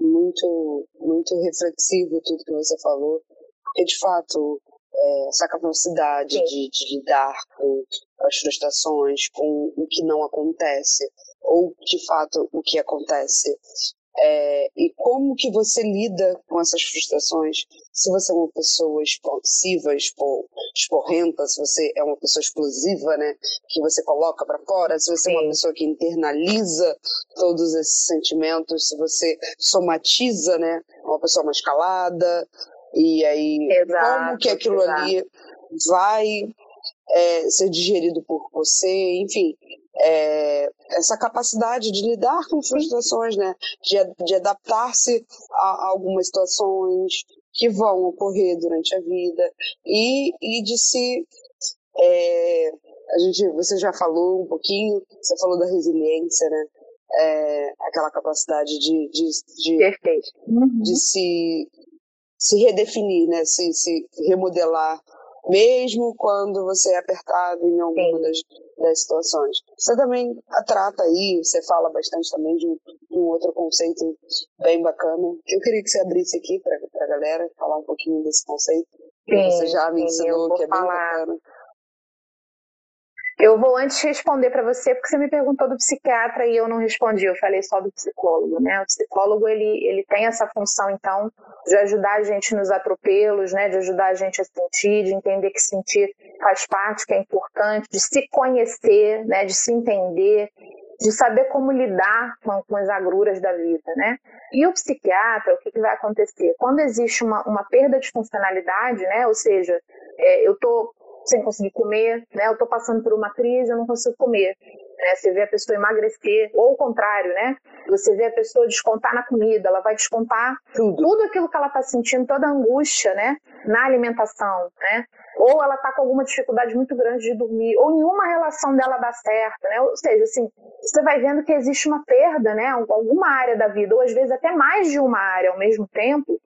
muito, muito reflexivo tudo que você falou, porque de fato é, essa capacidade de, de, lidar com as frustrações, com o que não acontece, ou de fato o que acontece, é, e como que você lida com essas frustrações? Se você é uma pessoa expansiva, esporrenta, se você é uma pessoa explosiva, né, que você coloca para fora, se você Sim. é uma pessoa que internaliza todos esses sentimentos, se você somatiza, né, uma pessoa mais calada, e aí exato, como que aquilo exato. ali vai é, ser digerido por você, enfim, é, essa capacidade de lidar com frustrações, né? De, de adaptar-se a, algumas situações que vão ocorrer durante a vida e, e de se é, a gente, você já falou um pouquinho, você falou da resiliência, né? É, aquela capacidade de, de, de, uhum. de se, se redefinir, né? se, se remodelar mesmo quando você é apertado em alguma das, das, situações. Você também trata aí, você fala bastante também de um, de um outro conceito bem bacana. Eu queria que você abrisse aqui para a galera falar um pouquinho desse conceito. Sim, você já me ensinou que é bem bacana. Eu vou antes responder para você, porque você me perguntou do psiquiatra e eu não respondi, eu falei só do psicólogo, né? O psicólogo, ele, ele tem essa função, então, de ajudar a gente nos atropelos, né? De ajudar a gente a sentir, de entender que sentir faz parte, que é importante, de se conhecer, né? De se entender, de saber como lidar com, com as agruras da vida, né? E o psiquiatra, o que, que vai acontecer? Quando existe uma, uma perda de funcionalidade, né? Ou seja, é, eu tô sem conseguir comer, né? Eu estou passando por uma crise, eu não consigo comer. Né? Você vê a pessoa emagrecer, ou o contrário, né? Você vê a pessoa descontar na comida, ela vai descontar tudo, tudo aquilo que ela está sentindo, toda a angústia, né? Na alimentação, né? Ou ela está com alguma dificuldade muito grande de dormir, ou nenhuma relação dela dá certo, né? Ou seja, assim, você vai vendo que existe uma perda, né? Alguma área da vida, ou às vezes até mais de uma área ao mesmo tempo,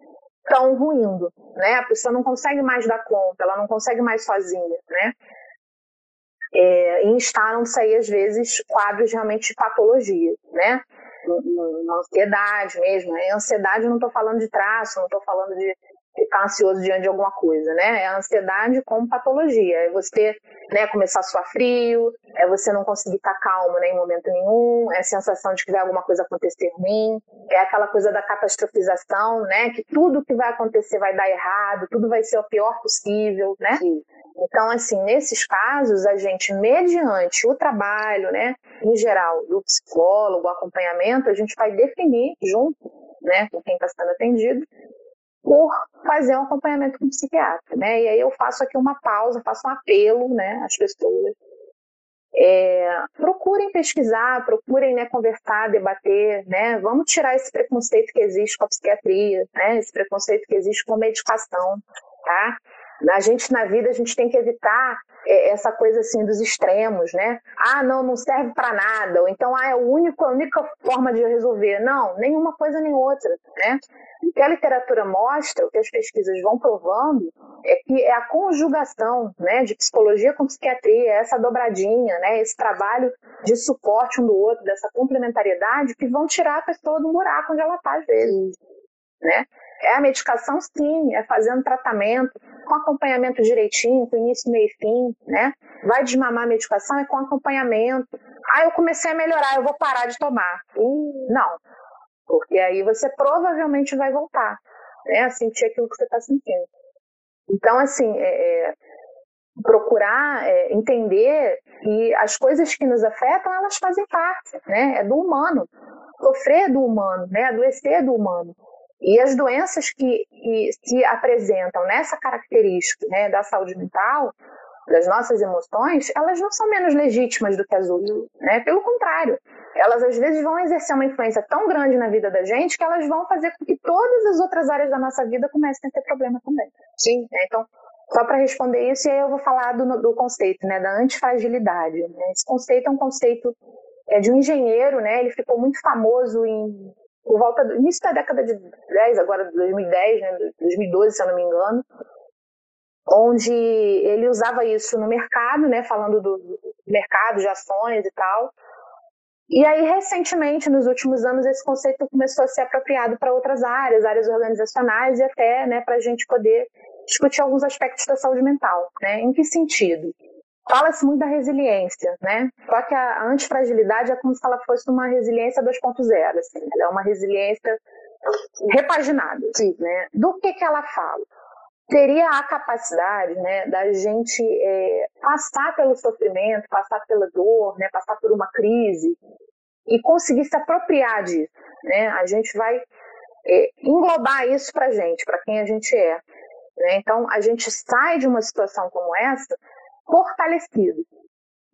estão ruindo, né? A pessoa não consegue mais dar conta, ela não consegue mais sozinha, né? É, e instalam-se aí, às vezes, quadros realmente de patologia, né? Uma ansiedade mesmo. Né? ansiedade, não estou falando de traço, não estou falando de ficar ansioso diante de alguma coisa, né? É a ansiedade como patologia. É você né, começar a suar frio, é você não conseguir estar calmo né, em momento nenhum, é a sensação de que vai alguma coisa acontecer ruim, é aquela coisa da catastrofização, né? Que tudo que vai acontecer vai dar errado, tudo vai ser o pior possível, né? Sim. Então, assim, nesses casos, a gente, mediante o trabalho, né, em geral, do psicólogo, o acompanhamento, a gente vai definir junto, né, com quem está sendo atendido, por fazer um acompanhamento com o psiquiatra, né? E aí eu faço aqui uma pausa, faço um apelo, né, às pessoas. É, procurem pesquisar, procurem né, conversar, debater, né? Vamos tirar esse preconceito que existe com a psiquiatria, né? Esse preconceito que existe com a medicação, tá? A gente na vida a gente tem que evitar é, essa coisa assim dos extremos, né? Ah, não, não serve para nada, ou então ah, é a única, a única forma de resolver. Não, nenhuma coisa nem outra, né? O que a literatura mostra, o que as pesquisas vão provando, é que é a conjugação, né, de psicologia com psiquiatria, essa dobradinha, né, esse trabalho de suporte um do outro, dessa complementariedade, que vão tirar a pessoa do buraco onde ela está às vezes, né? É a medicação, sim, é fazendo tratamento, com acompanhamento direitinho, com início, meio e fim, né? Vai desmamar a medicação, é com acompanhamento. Ah, eu comecei a melhorar, eu vou parar de tomar. Uh, não, porque aí você provavelmente vai voltar né, a sentir aquilo que você está sentindo. Então, assim, é, é, procurar é, entender que as coisas que nos afetam, elas fazem parte, né? É do humano. Sofrer é do humano, né? Adoecer é do humano. E as doenças que, que se apresentam nessa característica né, da saúde mental, das nossas emoções, elas não são menos legítimas do que as outras. Né? Pelo contrário, elas às vezes vão exercer uma influência tão grande na vida da gente que elas vão fazer com que todas as outras áreas da nossa vida comecem a ter problema também. Sim. Né? Então, só para responder isso, e aí eu vou falar do, do conceito né, da antifragilidade. Né? Esse conceito é um conceito é, de um engenheiro, né? ele ficou muito famoso em por volta do início da década de 10, agora de 2010, né, 2012, se eu não me engano, onde ele usava isso no mercado, né, falando do, do mercado de ações e tal. E aí, recentemente, nos últimos anos, esse conceito começou a ser apropriado para outras áreas, áreas organizacionais e até né, para a gente poder discutir alguns aspectos da saúde mental. Né? Em que sentido? Fala-se muito da resiliência, né? Só que a antifragilidade é como se ela fosse uma resiliência 2.0, assim. Ela é uma resiliência repaginada, Sim. né? Do que que ela fala? teria a capacidade né, da gente é, passar pelo sofrimento, passar pela dor, né, passar por uma crise e conseguir se apropriar disso. Né? A gente vai é, englobar isso para gente, para quem a gente é. Né? Então, a gente sai de uma situação como essa fortalecido.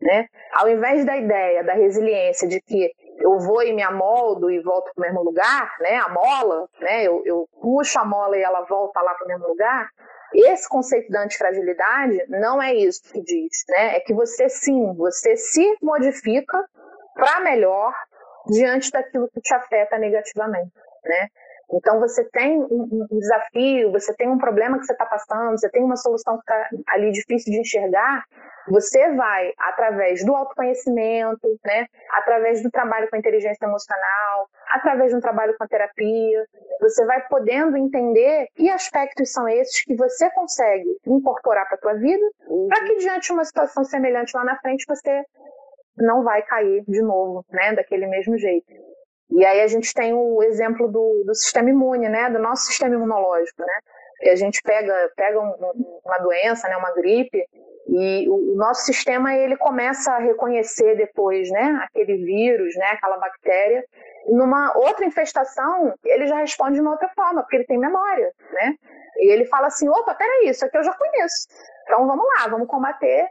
Né? Ao invés da ideia da resiliência de que eu vou e me amoldo e volto para o mesmo lugar, né? a mola, né? eu, eu puxo a mola e ela volta lá para o mesmo lugar, esse conceito da antifragilidade não é isso que diz, né? É que você sim, você se modifica para melhor diante daquilo que te afeta negativamente, né? Então você tem um, desafio, você tem um problema que você está passando, você tem uma solução que está ali difícil de enxergar, você vai através do autoconhecimento, né, através do trabalho com a inteligência emocional, através de um trabalho com a terapia, você vai podendo entender que aspectos são esses que você consegue incorporar para a tua vida, para que diante de uma situação semelhante lá na frente você não vai cair de novo, né, daquele mesmo jeito. E aí a gente tem o exemplo do, do sistema imune, né, do nosso sistema imunológico, né, que a gente pega, pega um, uma doença, né, uma gripe, e o, o, nosso sistema ele começa a reconhecer depois, né, aquele vírus, né, aquela bactéria. Numa outra infestação, ele já responde de uma outra forma, porque ele tem memória, né? E ele fala assim, opa, peraí, isso aqui eu já conheço. Então vamos lá, vamos combater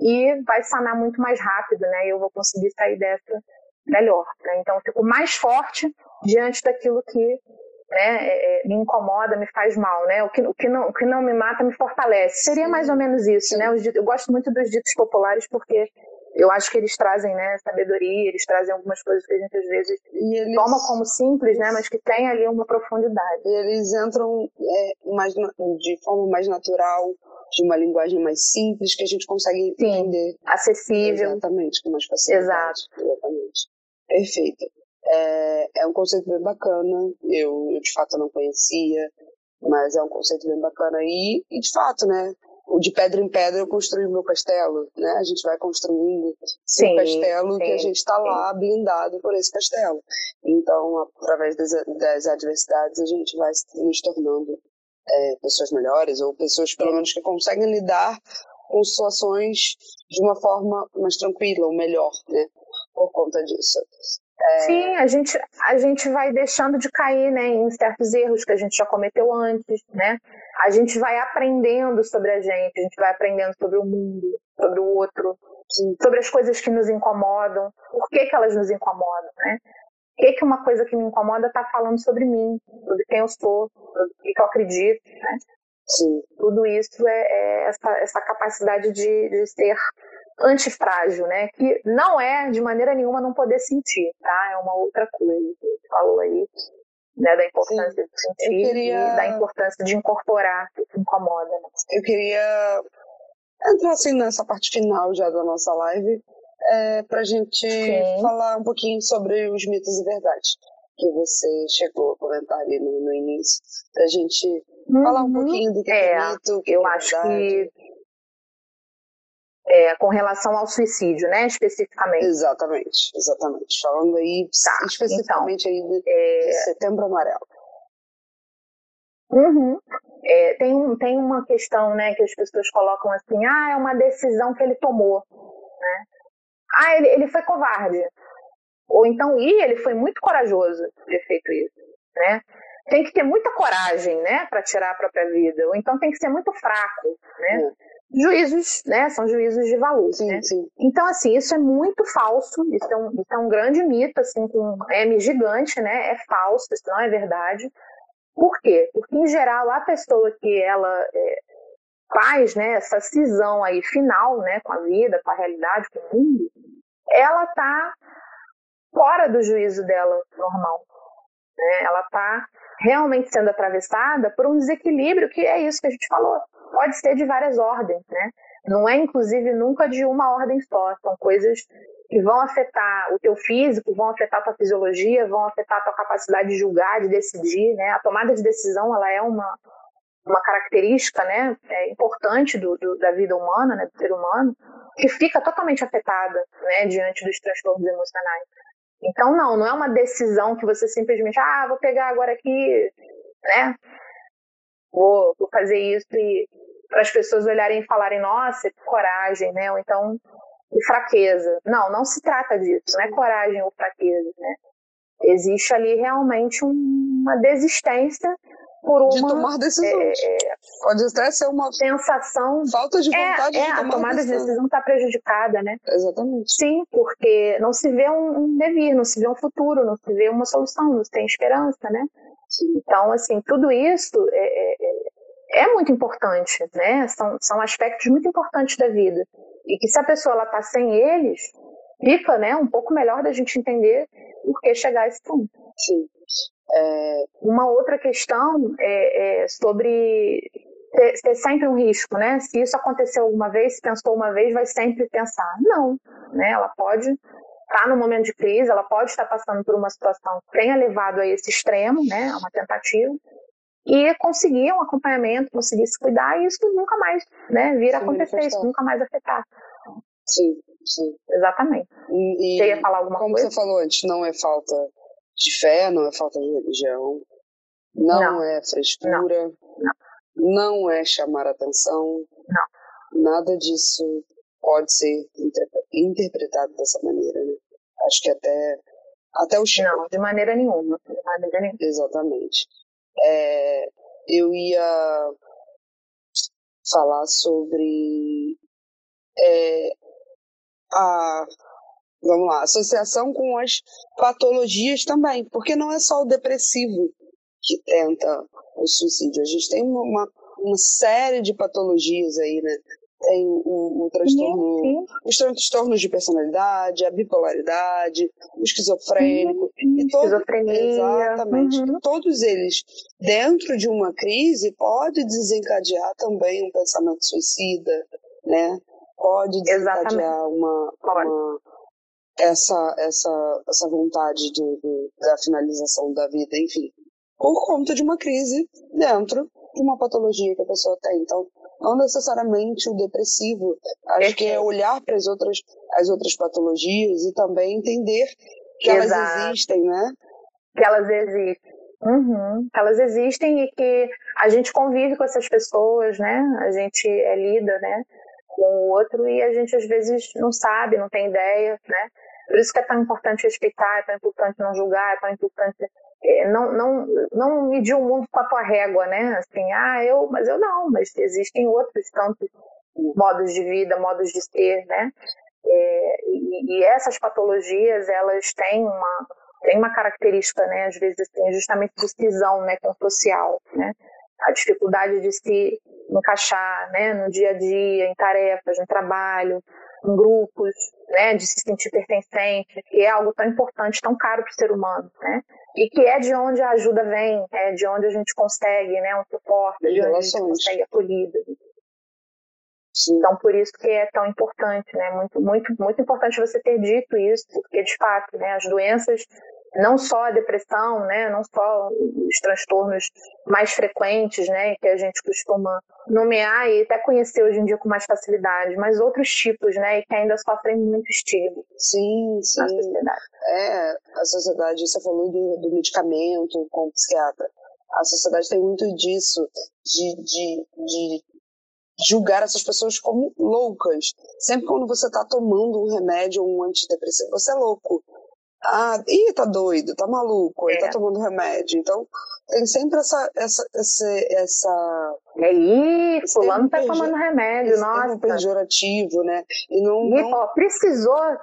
e vai sanar muito mais rápido, né? E eu vou conseguir sair dessa melhor. Né? Então, eu fico mais forte diante daquilo que né, é, é, me incomoda, me faz mal, né? O que, o, que não, o que não me mata me fortalece. Seria mais ou menos isso, né? Eu gosto muito dos ditos populares porque eu acho que eles trazem, né, sabedoria, eles trazem algumas coisas que a gente às vezes eles... toma como simples, né, mas que tem ali uma profundidade. E eles entram é, mais, de forma mais natural, de uma linguagem mais simples que a gente consegue Sim, entender. acessível. Exatamente, com mais facilidade. Exato. Exatamente. Perfeito. É, é um conceito bem bacana, eu, eu de fato não conhecia, mas é um conceito bem bacana. E, e de fato, né? O de pedra em pedra eu construí o meu castelo, né? A gente vai construindo sim, um castelo sim, que a gente está lá blindado por esse castelo. Então, através das, das adversidades, a gente vai nos tornando é, pessoas melhores ou pessoas, pelo menos, que conseguem lidar com situações de uma forma mais tranquila ou melhor, né? Por conta disso. É... Sim, a gente, a gente vai deixando de cair né, em certos erros que a gente já cometeu antes, né? A gente vai aprendendo sobre a gente, a gente vai aprendendo sobre o mundo, sobre o outro, sobre as coisas que nos incomodam, por que, que elas nos incomodam, né? O que, que uma coisa que me incomoda está falando sobre mim, sobre quem eu sou, sobre o que eu acredito, né? Sim. Tudo isso é, é essa, essa capacidade de, de ser antifrágil, né? Que não é de maneira nenhuma não poder sentir, tá? É uma outra coisa que você falou aí, né? Da importância Sim. de sentir queria... e da importância de incorporar o que incomoda. Né? Eu queria entrar assim nessa parte final já da nossa live é, para a gente Sim. falar um pouquinho sobre os mitos e verdades que você chegou a comentar ali no, no início, para a gente. Falar um uhum. pouquinho do que é, é mito, que eu é acho que é, com relação ao suicídio, né, especificamente. Exatamente, exatamente. Falando aí tá, especificamente então, aí de, é... Setembro Amarelo. Uhum. É, tem, tem uma questão, né, que as pessoas colocam assim, ah, é uma decisão que ele tomou, né? Ah, ele, ele foi covarde. Ou então, e ele foi muito corajoso de ter feito isso, né? Tem que ter muita coragem, né, para tirar a própria vida. Ou então tem que ser muito fraco, né? É juízos, né? São juízos de valor, sim, né? Sim. Então, assim, isso é muito falso, isso é, um, isso é um grande mito, assim, com M gigante, né? É falso, isso não é verdade. Por quê? Porque, em geral, a pessoa que ela é, faz né, essa cisão aí final, né, com a vida, com a realidade, com o mundo, ela tá fora do juízo dela normal. Né? Ela tá realmente sendo atravessada por um desequilíbrio que é isso que a gente falou pode ser de várias ordens, né? Não é, inclusive, nunca de uma ordem só. São coisas que vão afetar o teu físico, vão afetar a tua fisiologia, vão afetar a tua capacidade de julgar, de decidir, né? A tomada de decisão, ela é uma, uma característica, né? É importante do, do, da vida humana, né? Do ser humano, que fica totalmente afetada, né? Diante dos transtornos emocionais. Então, não, não é uma decisão que você simplesmente, ah, vou pegar agora aqui, né? vou, vou fazer isso e para as pessoas olharem e falarem, nossa, que coragem, né? Ou então, que fraqueza. Não, não se trata disso, não é coragem ou fraqueza, né? Existe ali realmente uma desistência por uma. De tomar decisões. É, é Pode até ser uma. Sensação. Falta de é, vontade é, de tomar a tomada de decisão está prejudicada, né? Exatamente. Sim, porque não se vê um, um devir, não se vê um futuro, não se vê uma solução, não se tem esperança, né? Sim. Então, assim, tudo isso é, é, é, é muito importante, né? São, são aspectos muito importantes da vida. E que se a pessoa está sem eles, fica né, um pouco melhor da gente entender por que chegar a esse ponto. Sim. É... Uma outra questão é, é sobre ter, ter, sempre um risco, né? Se isso aconteceu alguma vez, se pensou uma vez, vai sempre pensar. Não, né? Ela pode estar tá no momento de crise, ela pode estar passando por uma situação que tenha levado a esse extremo, né? A uma tentativa e conseguir um acompanhamento, conseguir se cuidar, e isso nunca mais, né, vir a acontecer, isso nunca mais afetar. Sim, sim. Exatamente. E, e você ia falar alguma como coisa? Como você falou antes, não é falta de fé, não é falta de religião, não, não. é frescura, não. não é chamar atenção, não. nada disso pode ser interpretado dessa maneira, né? Acho que até até o Chico. Não, de maneira nenhuma. De maneira nenhuma. Exatamente. É, eu ia falar sobre é, a vamos lá, associação com as patologias também, porque não é só o depressivo que tenta o suicídio, a gente tem uma, uma série de patologias aí, né? tem o, o transtorno, sim, sim. os transtornos de personalidade, a bipolaridade, o esquizofrênico. Sim, e todo, esquizofrenia. Exatamente. Uhum. Todos eles, dentro de uma crise, pode desencadear também um pensamento suicida, né? Pode desencadear uma, uma, essa, essa, essa vontade de, de, da finalização da vida, enfim. Por conta de uma crise dentro de uma patologia que a pessoa tem. Então, não necessariamente o depressivo. Acho que é olhar para as outras, as outras patologias e também entender que Exato. elas existem, né? Que elas existem. Uhum. Elas existem e que a gente convive com essas pessoas, né? A gente é lida, né? Com o outro e a gente às vezes não sabe, não tem ideia, né? Por isso que é tão importante respeitar, é tão importante não julgar, é tão importante é, não, não, não medir o mundo com a tua régua, né? Assim, ah, eu, mas eu não, mas existem outros tantos modos de vida, modos de ser, né? É, e, e, essas patologias, elas têm uma, têm uma característica, né? Às vezes, assim, justamente de cisão, né? Com o social, né? A dificuldade de se encaixar, né? No dia a dia, em tarefas, no trabalho, em grupos, né? De se sentir pertencente, que é algo tão importante, tão caro para o ser humano, né? e que é de onde a ajuda vem, é de onde a gente consegue, né, um suporte, de onde a gente consegue acolhida. Então, por isso que é tão importante, né, muito, muito, muito importante você ter dito isso, porque de fato, né, as doenças não só a depressão, né, não só os transtornos mais frequentes, né, que a gente costuma nomear e até conhecer hoje em dia com mais facilidade, mas outros tipos, né, que ainda sofrem muito estigma. Sim, sim. Na sociedade. É, a sociedade, você falou do, do medicamento com o psiquiatra. A sociedade tem muito disso, de, de, de julgar essas pessoas como loucas. Sempre quando você está tomando um remédio ou um antidepressivo, você é louco ah, ih, tá doido, tá maluco, ele tá é. tomando remédio. Então, tem sempre essa. essa, essa, essa é isso, fulano tá tomando remédio, esse nossa. pejorativo, né? E não. E, não... precisou.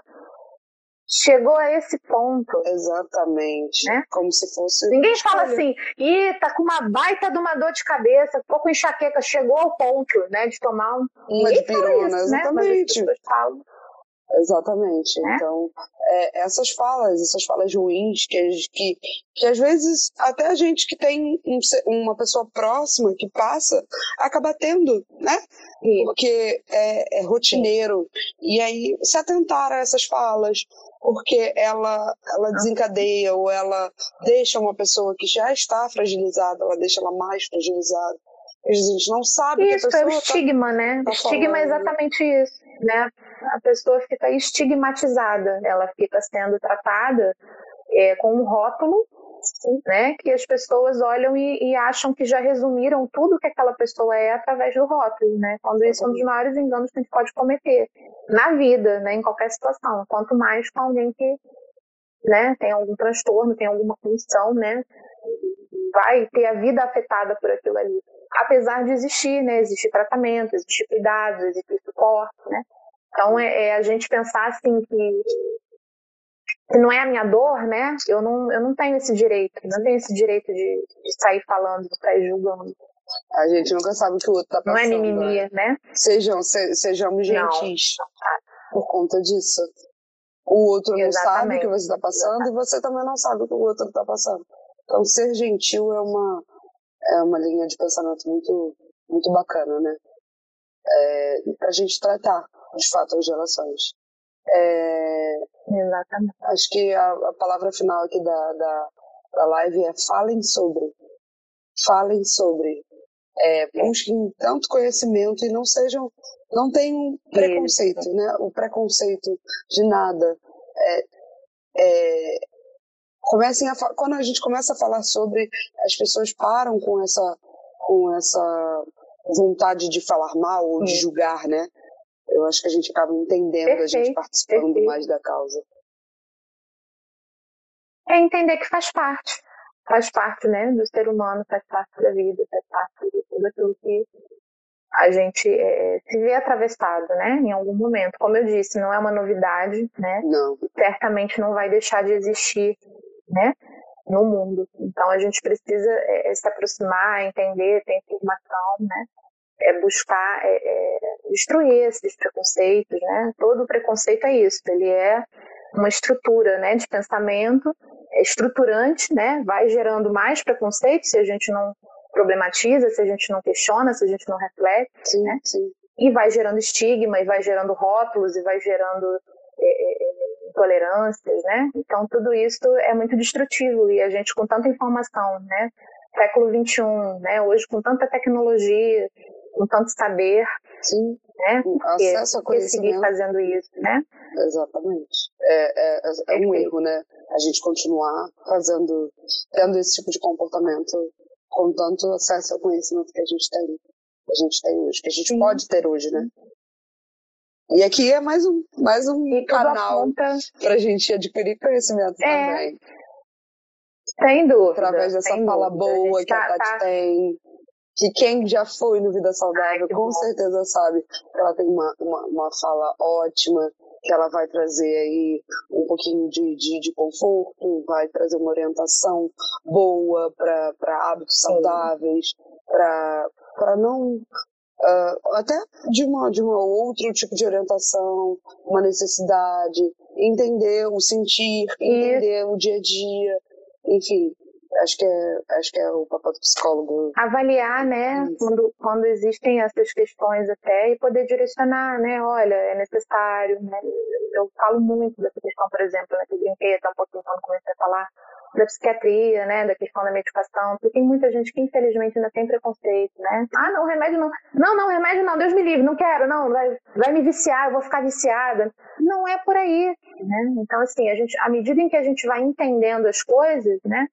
Chegou a esse ponto. Exatamente. Né? Como se fosse. Ninguém fala assim, ih, tá com uma baita de uma dor de cabeça, ficou com enxaqueca, chegou ao ponto, né, de tomar um. Uma de pirona, isso, exatamente. Né? Mas as falam. Exatamente. É? Então, é, essas falas, essas falas ruins, que, que, que às vezes até a gente que tem um, uma pessoa próxima que passa, acaba tendo, né? Sim. Porque é, é rotineiro. Sim. E aí, se atentar a essas falas, porque ela, ela desencadeia ou ela deixa uma pessoa que já está fragilizada, ela deixa ela mais fragilizada. A gente não sabe isso, que a pessoa é o tá estigma, tá, né? Tá estigma é exatamente isso, né? A pessoa fica estigmatizada, ela fica sendo tratada é, com um rótulo né, que as pessoas olham e, e, acham que já resumiram tudo que aquela pessoa é através do rótulo, né? Quando isso é um dos maiores enganos que a gente pode cometer na vida, né, em qualquer situação. Quanto mais com alguém que, né, tem algum transtorno, tem alguma condição, né, vai ter a vida afetada por aquilo ali. Apesar de existir, né, existe tratamento, existe cuidados, existe suporte, né? Então é, é a gente pensar assim que se não é a minha dor, né? Eu não, eu não tenho esse direito, não tenho esse direito de, de sair falando, de sair julgando. A gente nunca sabe o que o outro tá passando. Não é mimimi, né? né? Sejam, se, sejamos gentis não. por conta disso. O outro Exatamente. não sabe o que você está passando Exatamente. e você também não sabe o que o outro está passando. Então, ser gentil é uma, é uma linha de pensamento muito, muito bacana, né? É, para a gente tratar, de fato, as relações. É, Exatamente. Acho que a, a, palavra final aqui da, da, da live é falem sobre. Falem sobre. É, busquem tanto conhecimento e não sejam. Não tenham preconceito, né? O preconceito de nada. É, é, comecem a quando a gente começa a falar sobre as pessoas param com essa com essa vontade de falar mal ou de julgar né eu acho que a gente acaba entendendo perfeito, a gente participando perfeito. mais da causa é entender que faz parte faz parte né do ser humano faz parte da vida faz parte de tudo aquilo que a gente é, se vê atravessado, né, em algum momento. Como eu disse, não é uma novidade, né? Não. Certamente não vai deixar de existir né, no mundo. Então a gente precisa é, é, se aproximar, entender, ter informação, né, é buscar é, é, destruir esses preconceitos, né? Todo preconceito é isso, ele é uma estrutura, né, de pensamento é estruturante, né? Vai gerando mais preconceito se a gente não problematiza, se a gente não questiona, se a gente não reflete, sim, né? Sim. E vai gerando estigma, e vai gerando rótulos, e vai gerando é, intolerâncias, né? Então tudo isso é muito destrutivo e a gente com tanta informação, né? Século 21, né? Hoje com tanta tecnologia, com tanto saber, Sim. né? Acesso a seguir fazendo isso, né? Exatamente. É, é, é um erro, né? A gente continuar fazendo, tendo esse tipo de comportamento com tanto acesso ao conhecimento que a gente tem, a gente tem hoje, que a gente Sim. pode ter hoje, né? E aqui é mais um, mais um canal para a gente adquirir conhecimento é. também. Sem dúvida. Através dessa fala dúvida. boa a que tá, a Tati tá... tem. Que quem já foi no Vida Saudável Ai, com bom. certeza sabe que ela tem uma, uma, uma, fala ótima, que ela vai trazer aí um pouquinho de, de, de conforto, vai trazer uma orientação boa para hábitos saudáveis, para não uh, até de uma de uma outro tipo de orientação, uma necessidade, entender o sentir, entender o dia a dia, enfim, acho que é acho que é o papel do psicólogo. Avaliar né quando quando existem essas questões até e poder direcionar né olha é necessário né. Eu falo muito dessa questão por exemplo né que eu brinquei até um pouquinho quando comecei a falar da psiquiatria, né, da questão da medicação, porque tem muita gente que infelizmente ainda tem preconceito, né? Ah, não, remédio não. Não, não, remédio não, Deus me livre, não quero, não, vai, vai me viciar, eu vou ficar viciada. Não é por aí, né? Então, assim, a gente, à medida em que a gente vai entendendo as coisas, né,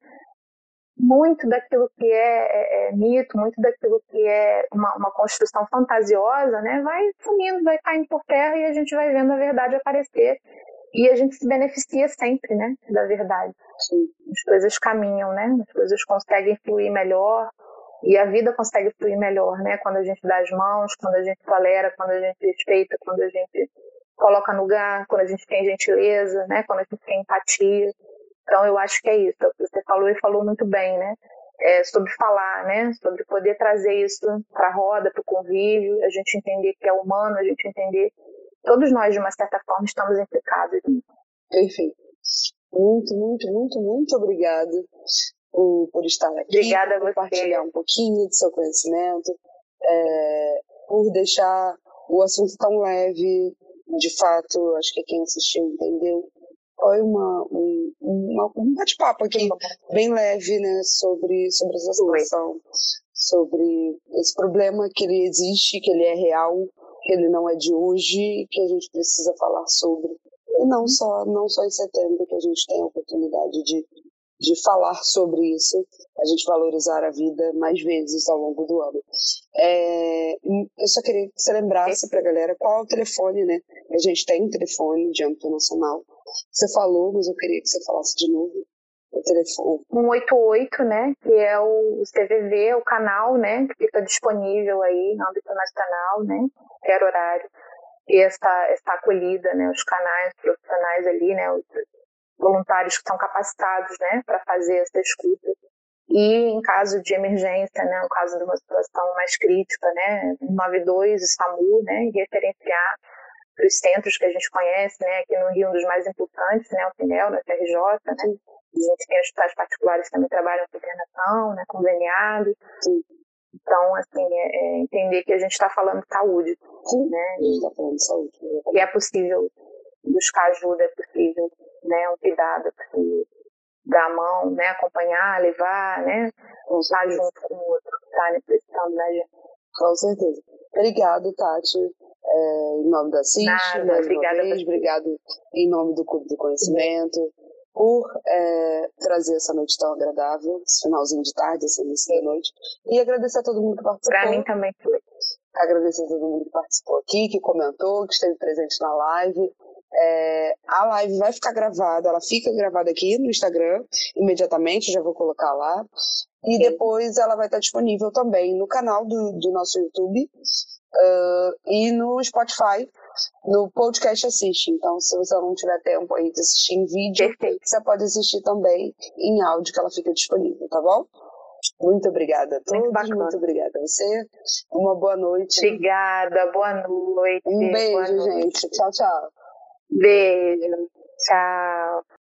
muito daquilo que é, é, é mito, muito daquilo que é uma, uma, construção fantasiosa, né, vai sumindo, vai caindo por terra e a gente vai vendo a verdade aparecer. E a gente se beneficia sempre, né, da verdade. As coisas caminham, né? As coisas conseguem fluir melhor e a vida consegue fluir melhor, né? Quando a gente dá as mãos, quando a gente tolera, quando a gente respeita, quando a gente coloca no lugar, quando a gente tem gentileza, né? Quando a gente tem empatia. Então eu acho que é isso. Você falou e falou muito bem, né? É sobre falar, né? Sobre poder trazer isso para a roda, para o convívio, a gente entender que é humano, a gente entender todos nós de uma certa forma estamos implicados. Perfeito. Muito, muito, muito, muito obrigada por, por estar aqui. Obrigada por compartilhar um pouquinho do seu conhecimento, é, por deixar o assunto tão leve. De fato, acho que quem assistiu entendeu. Foi uma, um, uma, um bate-papo aqui, bem leve, né, sobre, sobre essa situação, sobre esse problema que ele existe, que ele é real, ele não é de hoje, que a gente precisa falar sobre. E não só, não só em setembro que a gente tem a oportunidade de, de falar sobre isso, a gente valorizar a vida mais vezes ao longo do ano. É, eu só queria que você lembrasse para a galera qual é o telefone, né? A gente tem um telefone de âmbito nacional. Você falou, mas eu queria que você falasse de novo o telefone. 188, né? Que é o CVV, o canal, né? Que fica disponível aí no âmbito nacional, né? Qualquer horário. E essa, essa acolhida, né? Os canais profissionais ali, né? Os voluntários que estão capacitados, né? Para fazer essa escuta. E em caso de emergência, né? No caso de uma situação mais crítica, né? 92, o SAMU, né? E referenciar para os centros que a gente conhece, né? Aqui no Rio, um dos mais importantes, né? O PINEL, na FRJ, né? A gente tem hospitais particulares que também trabalham com internação, né, conveniados. Então, assim, é, é entender que a gente está falando de saúde. Né? A gente está falando de saúde. E é possível buscar ajuda, é possível né, um cuidado, é possível dar a mão, né, acompanhar, levar, né, estar junto com o outro que está necessitando da gente. Com certeza. Obrigado, Tati. É, em nome da CIS, mais obrigada uma vez, obrigado em nome do Clube do Conhecimento, por é, trazer essa noite tão agradável, esse finalzinho de tarde, esse início da noite. E agradecer a todo mundo que participou. Para mim também foi. Agradecer a todo mundo que participou aqui, que comentou, que esteve presente na live. É, a live vai ficar gravada, ela fica gravada aqui no Instagram, imediatamente, já vou colocar lá. E depois ela vai estar disponível também no canal do, do nosso YouTube uh, e no Spotify no podcast assiste. Então, se você não tiver tempo aí de assistir em vídeo, Perfeito. você pode assistir também em áudio, que ela fica disponível, tá bom? Muito obrigada a todos, muito, muito, obrigada a você. Uma boa noite. Obrigada, boa noite. Um beijo, gente. Tchau, tchau. Beijo. Tchau.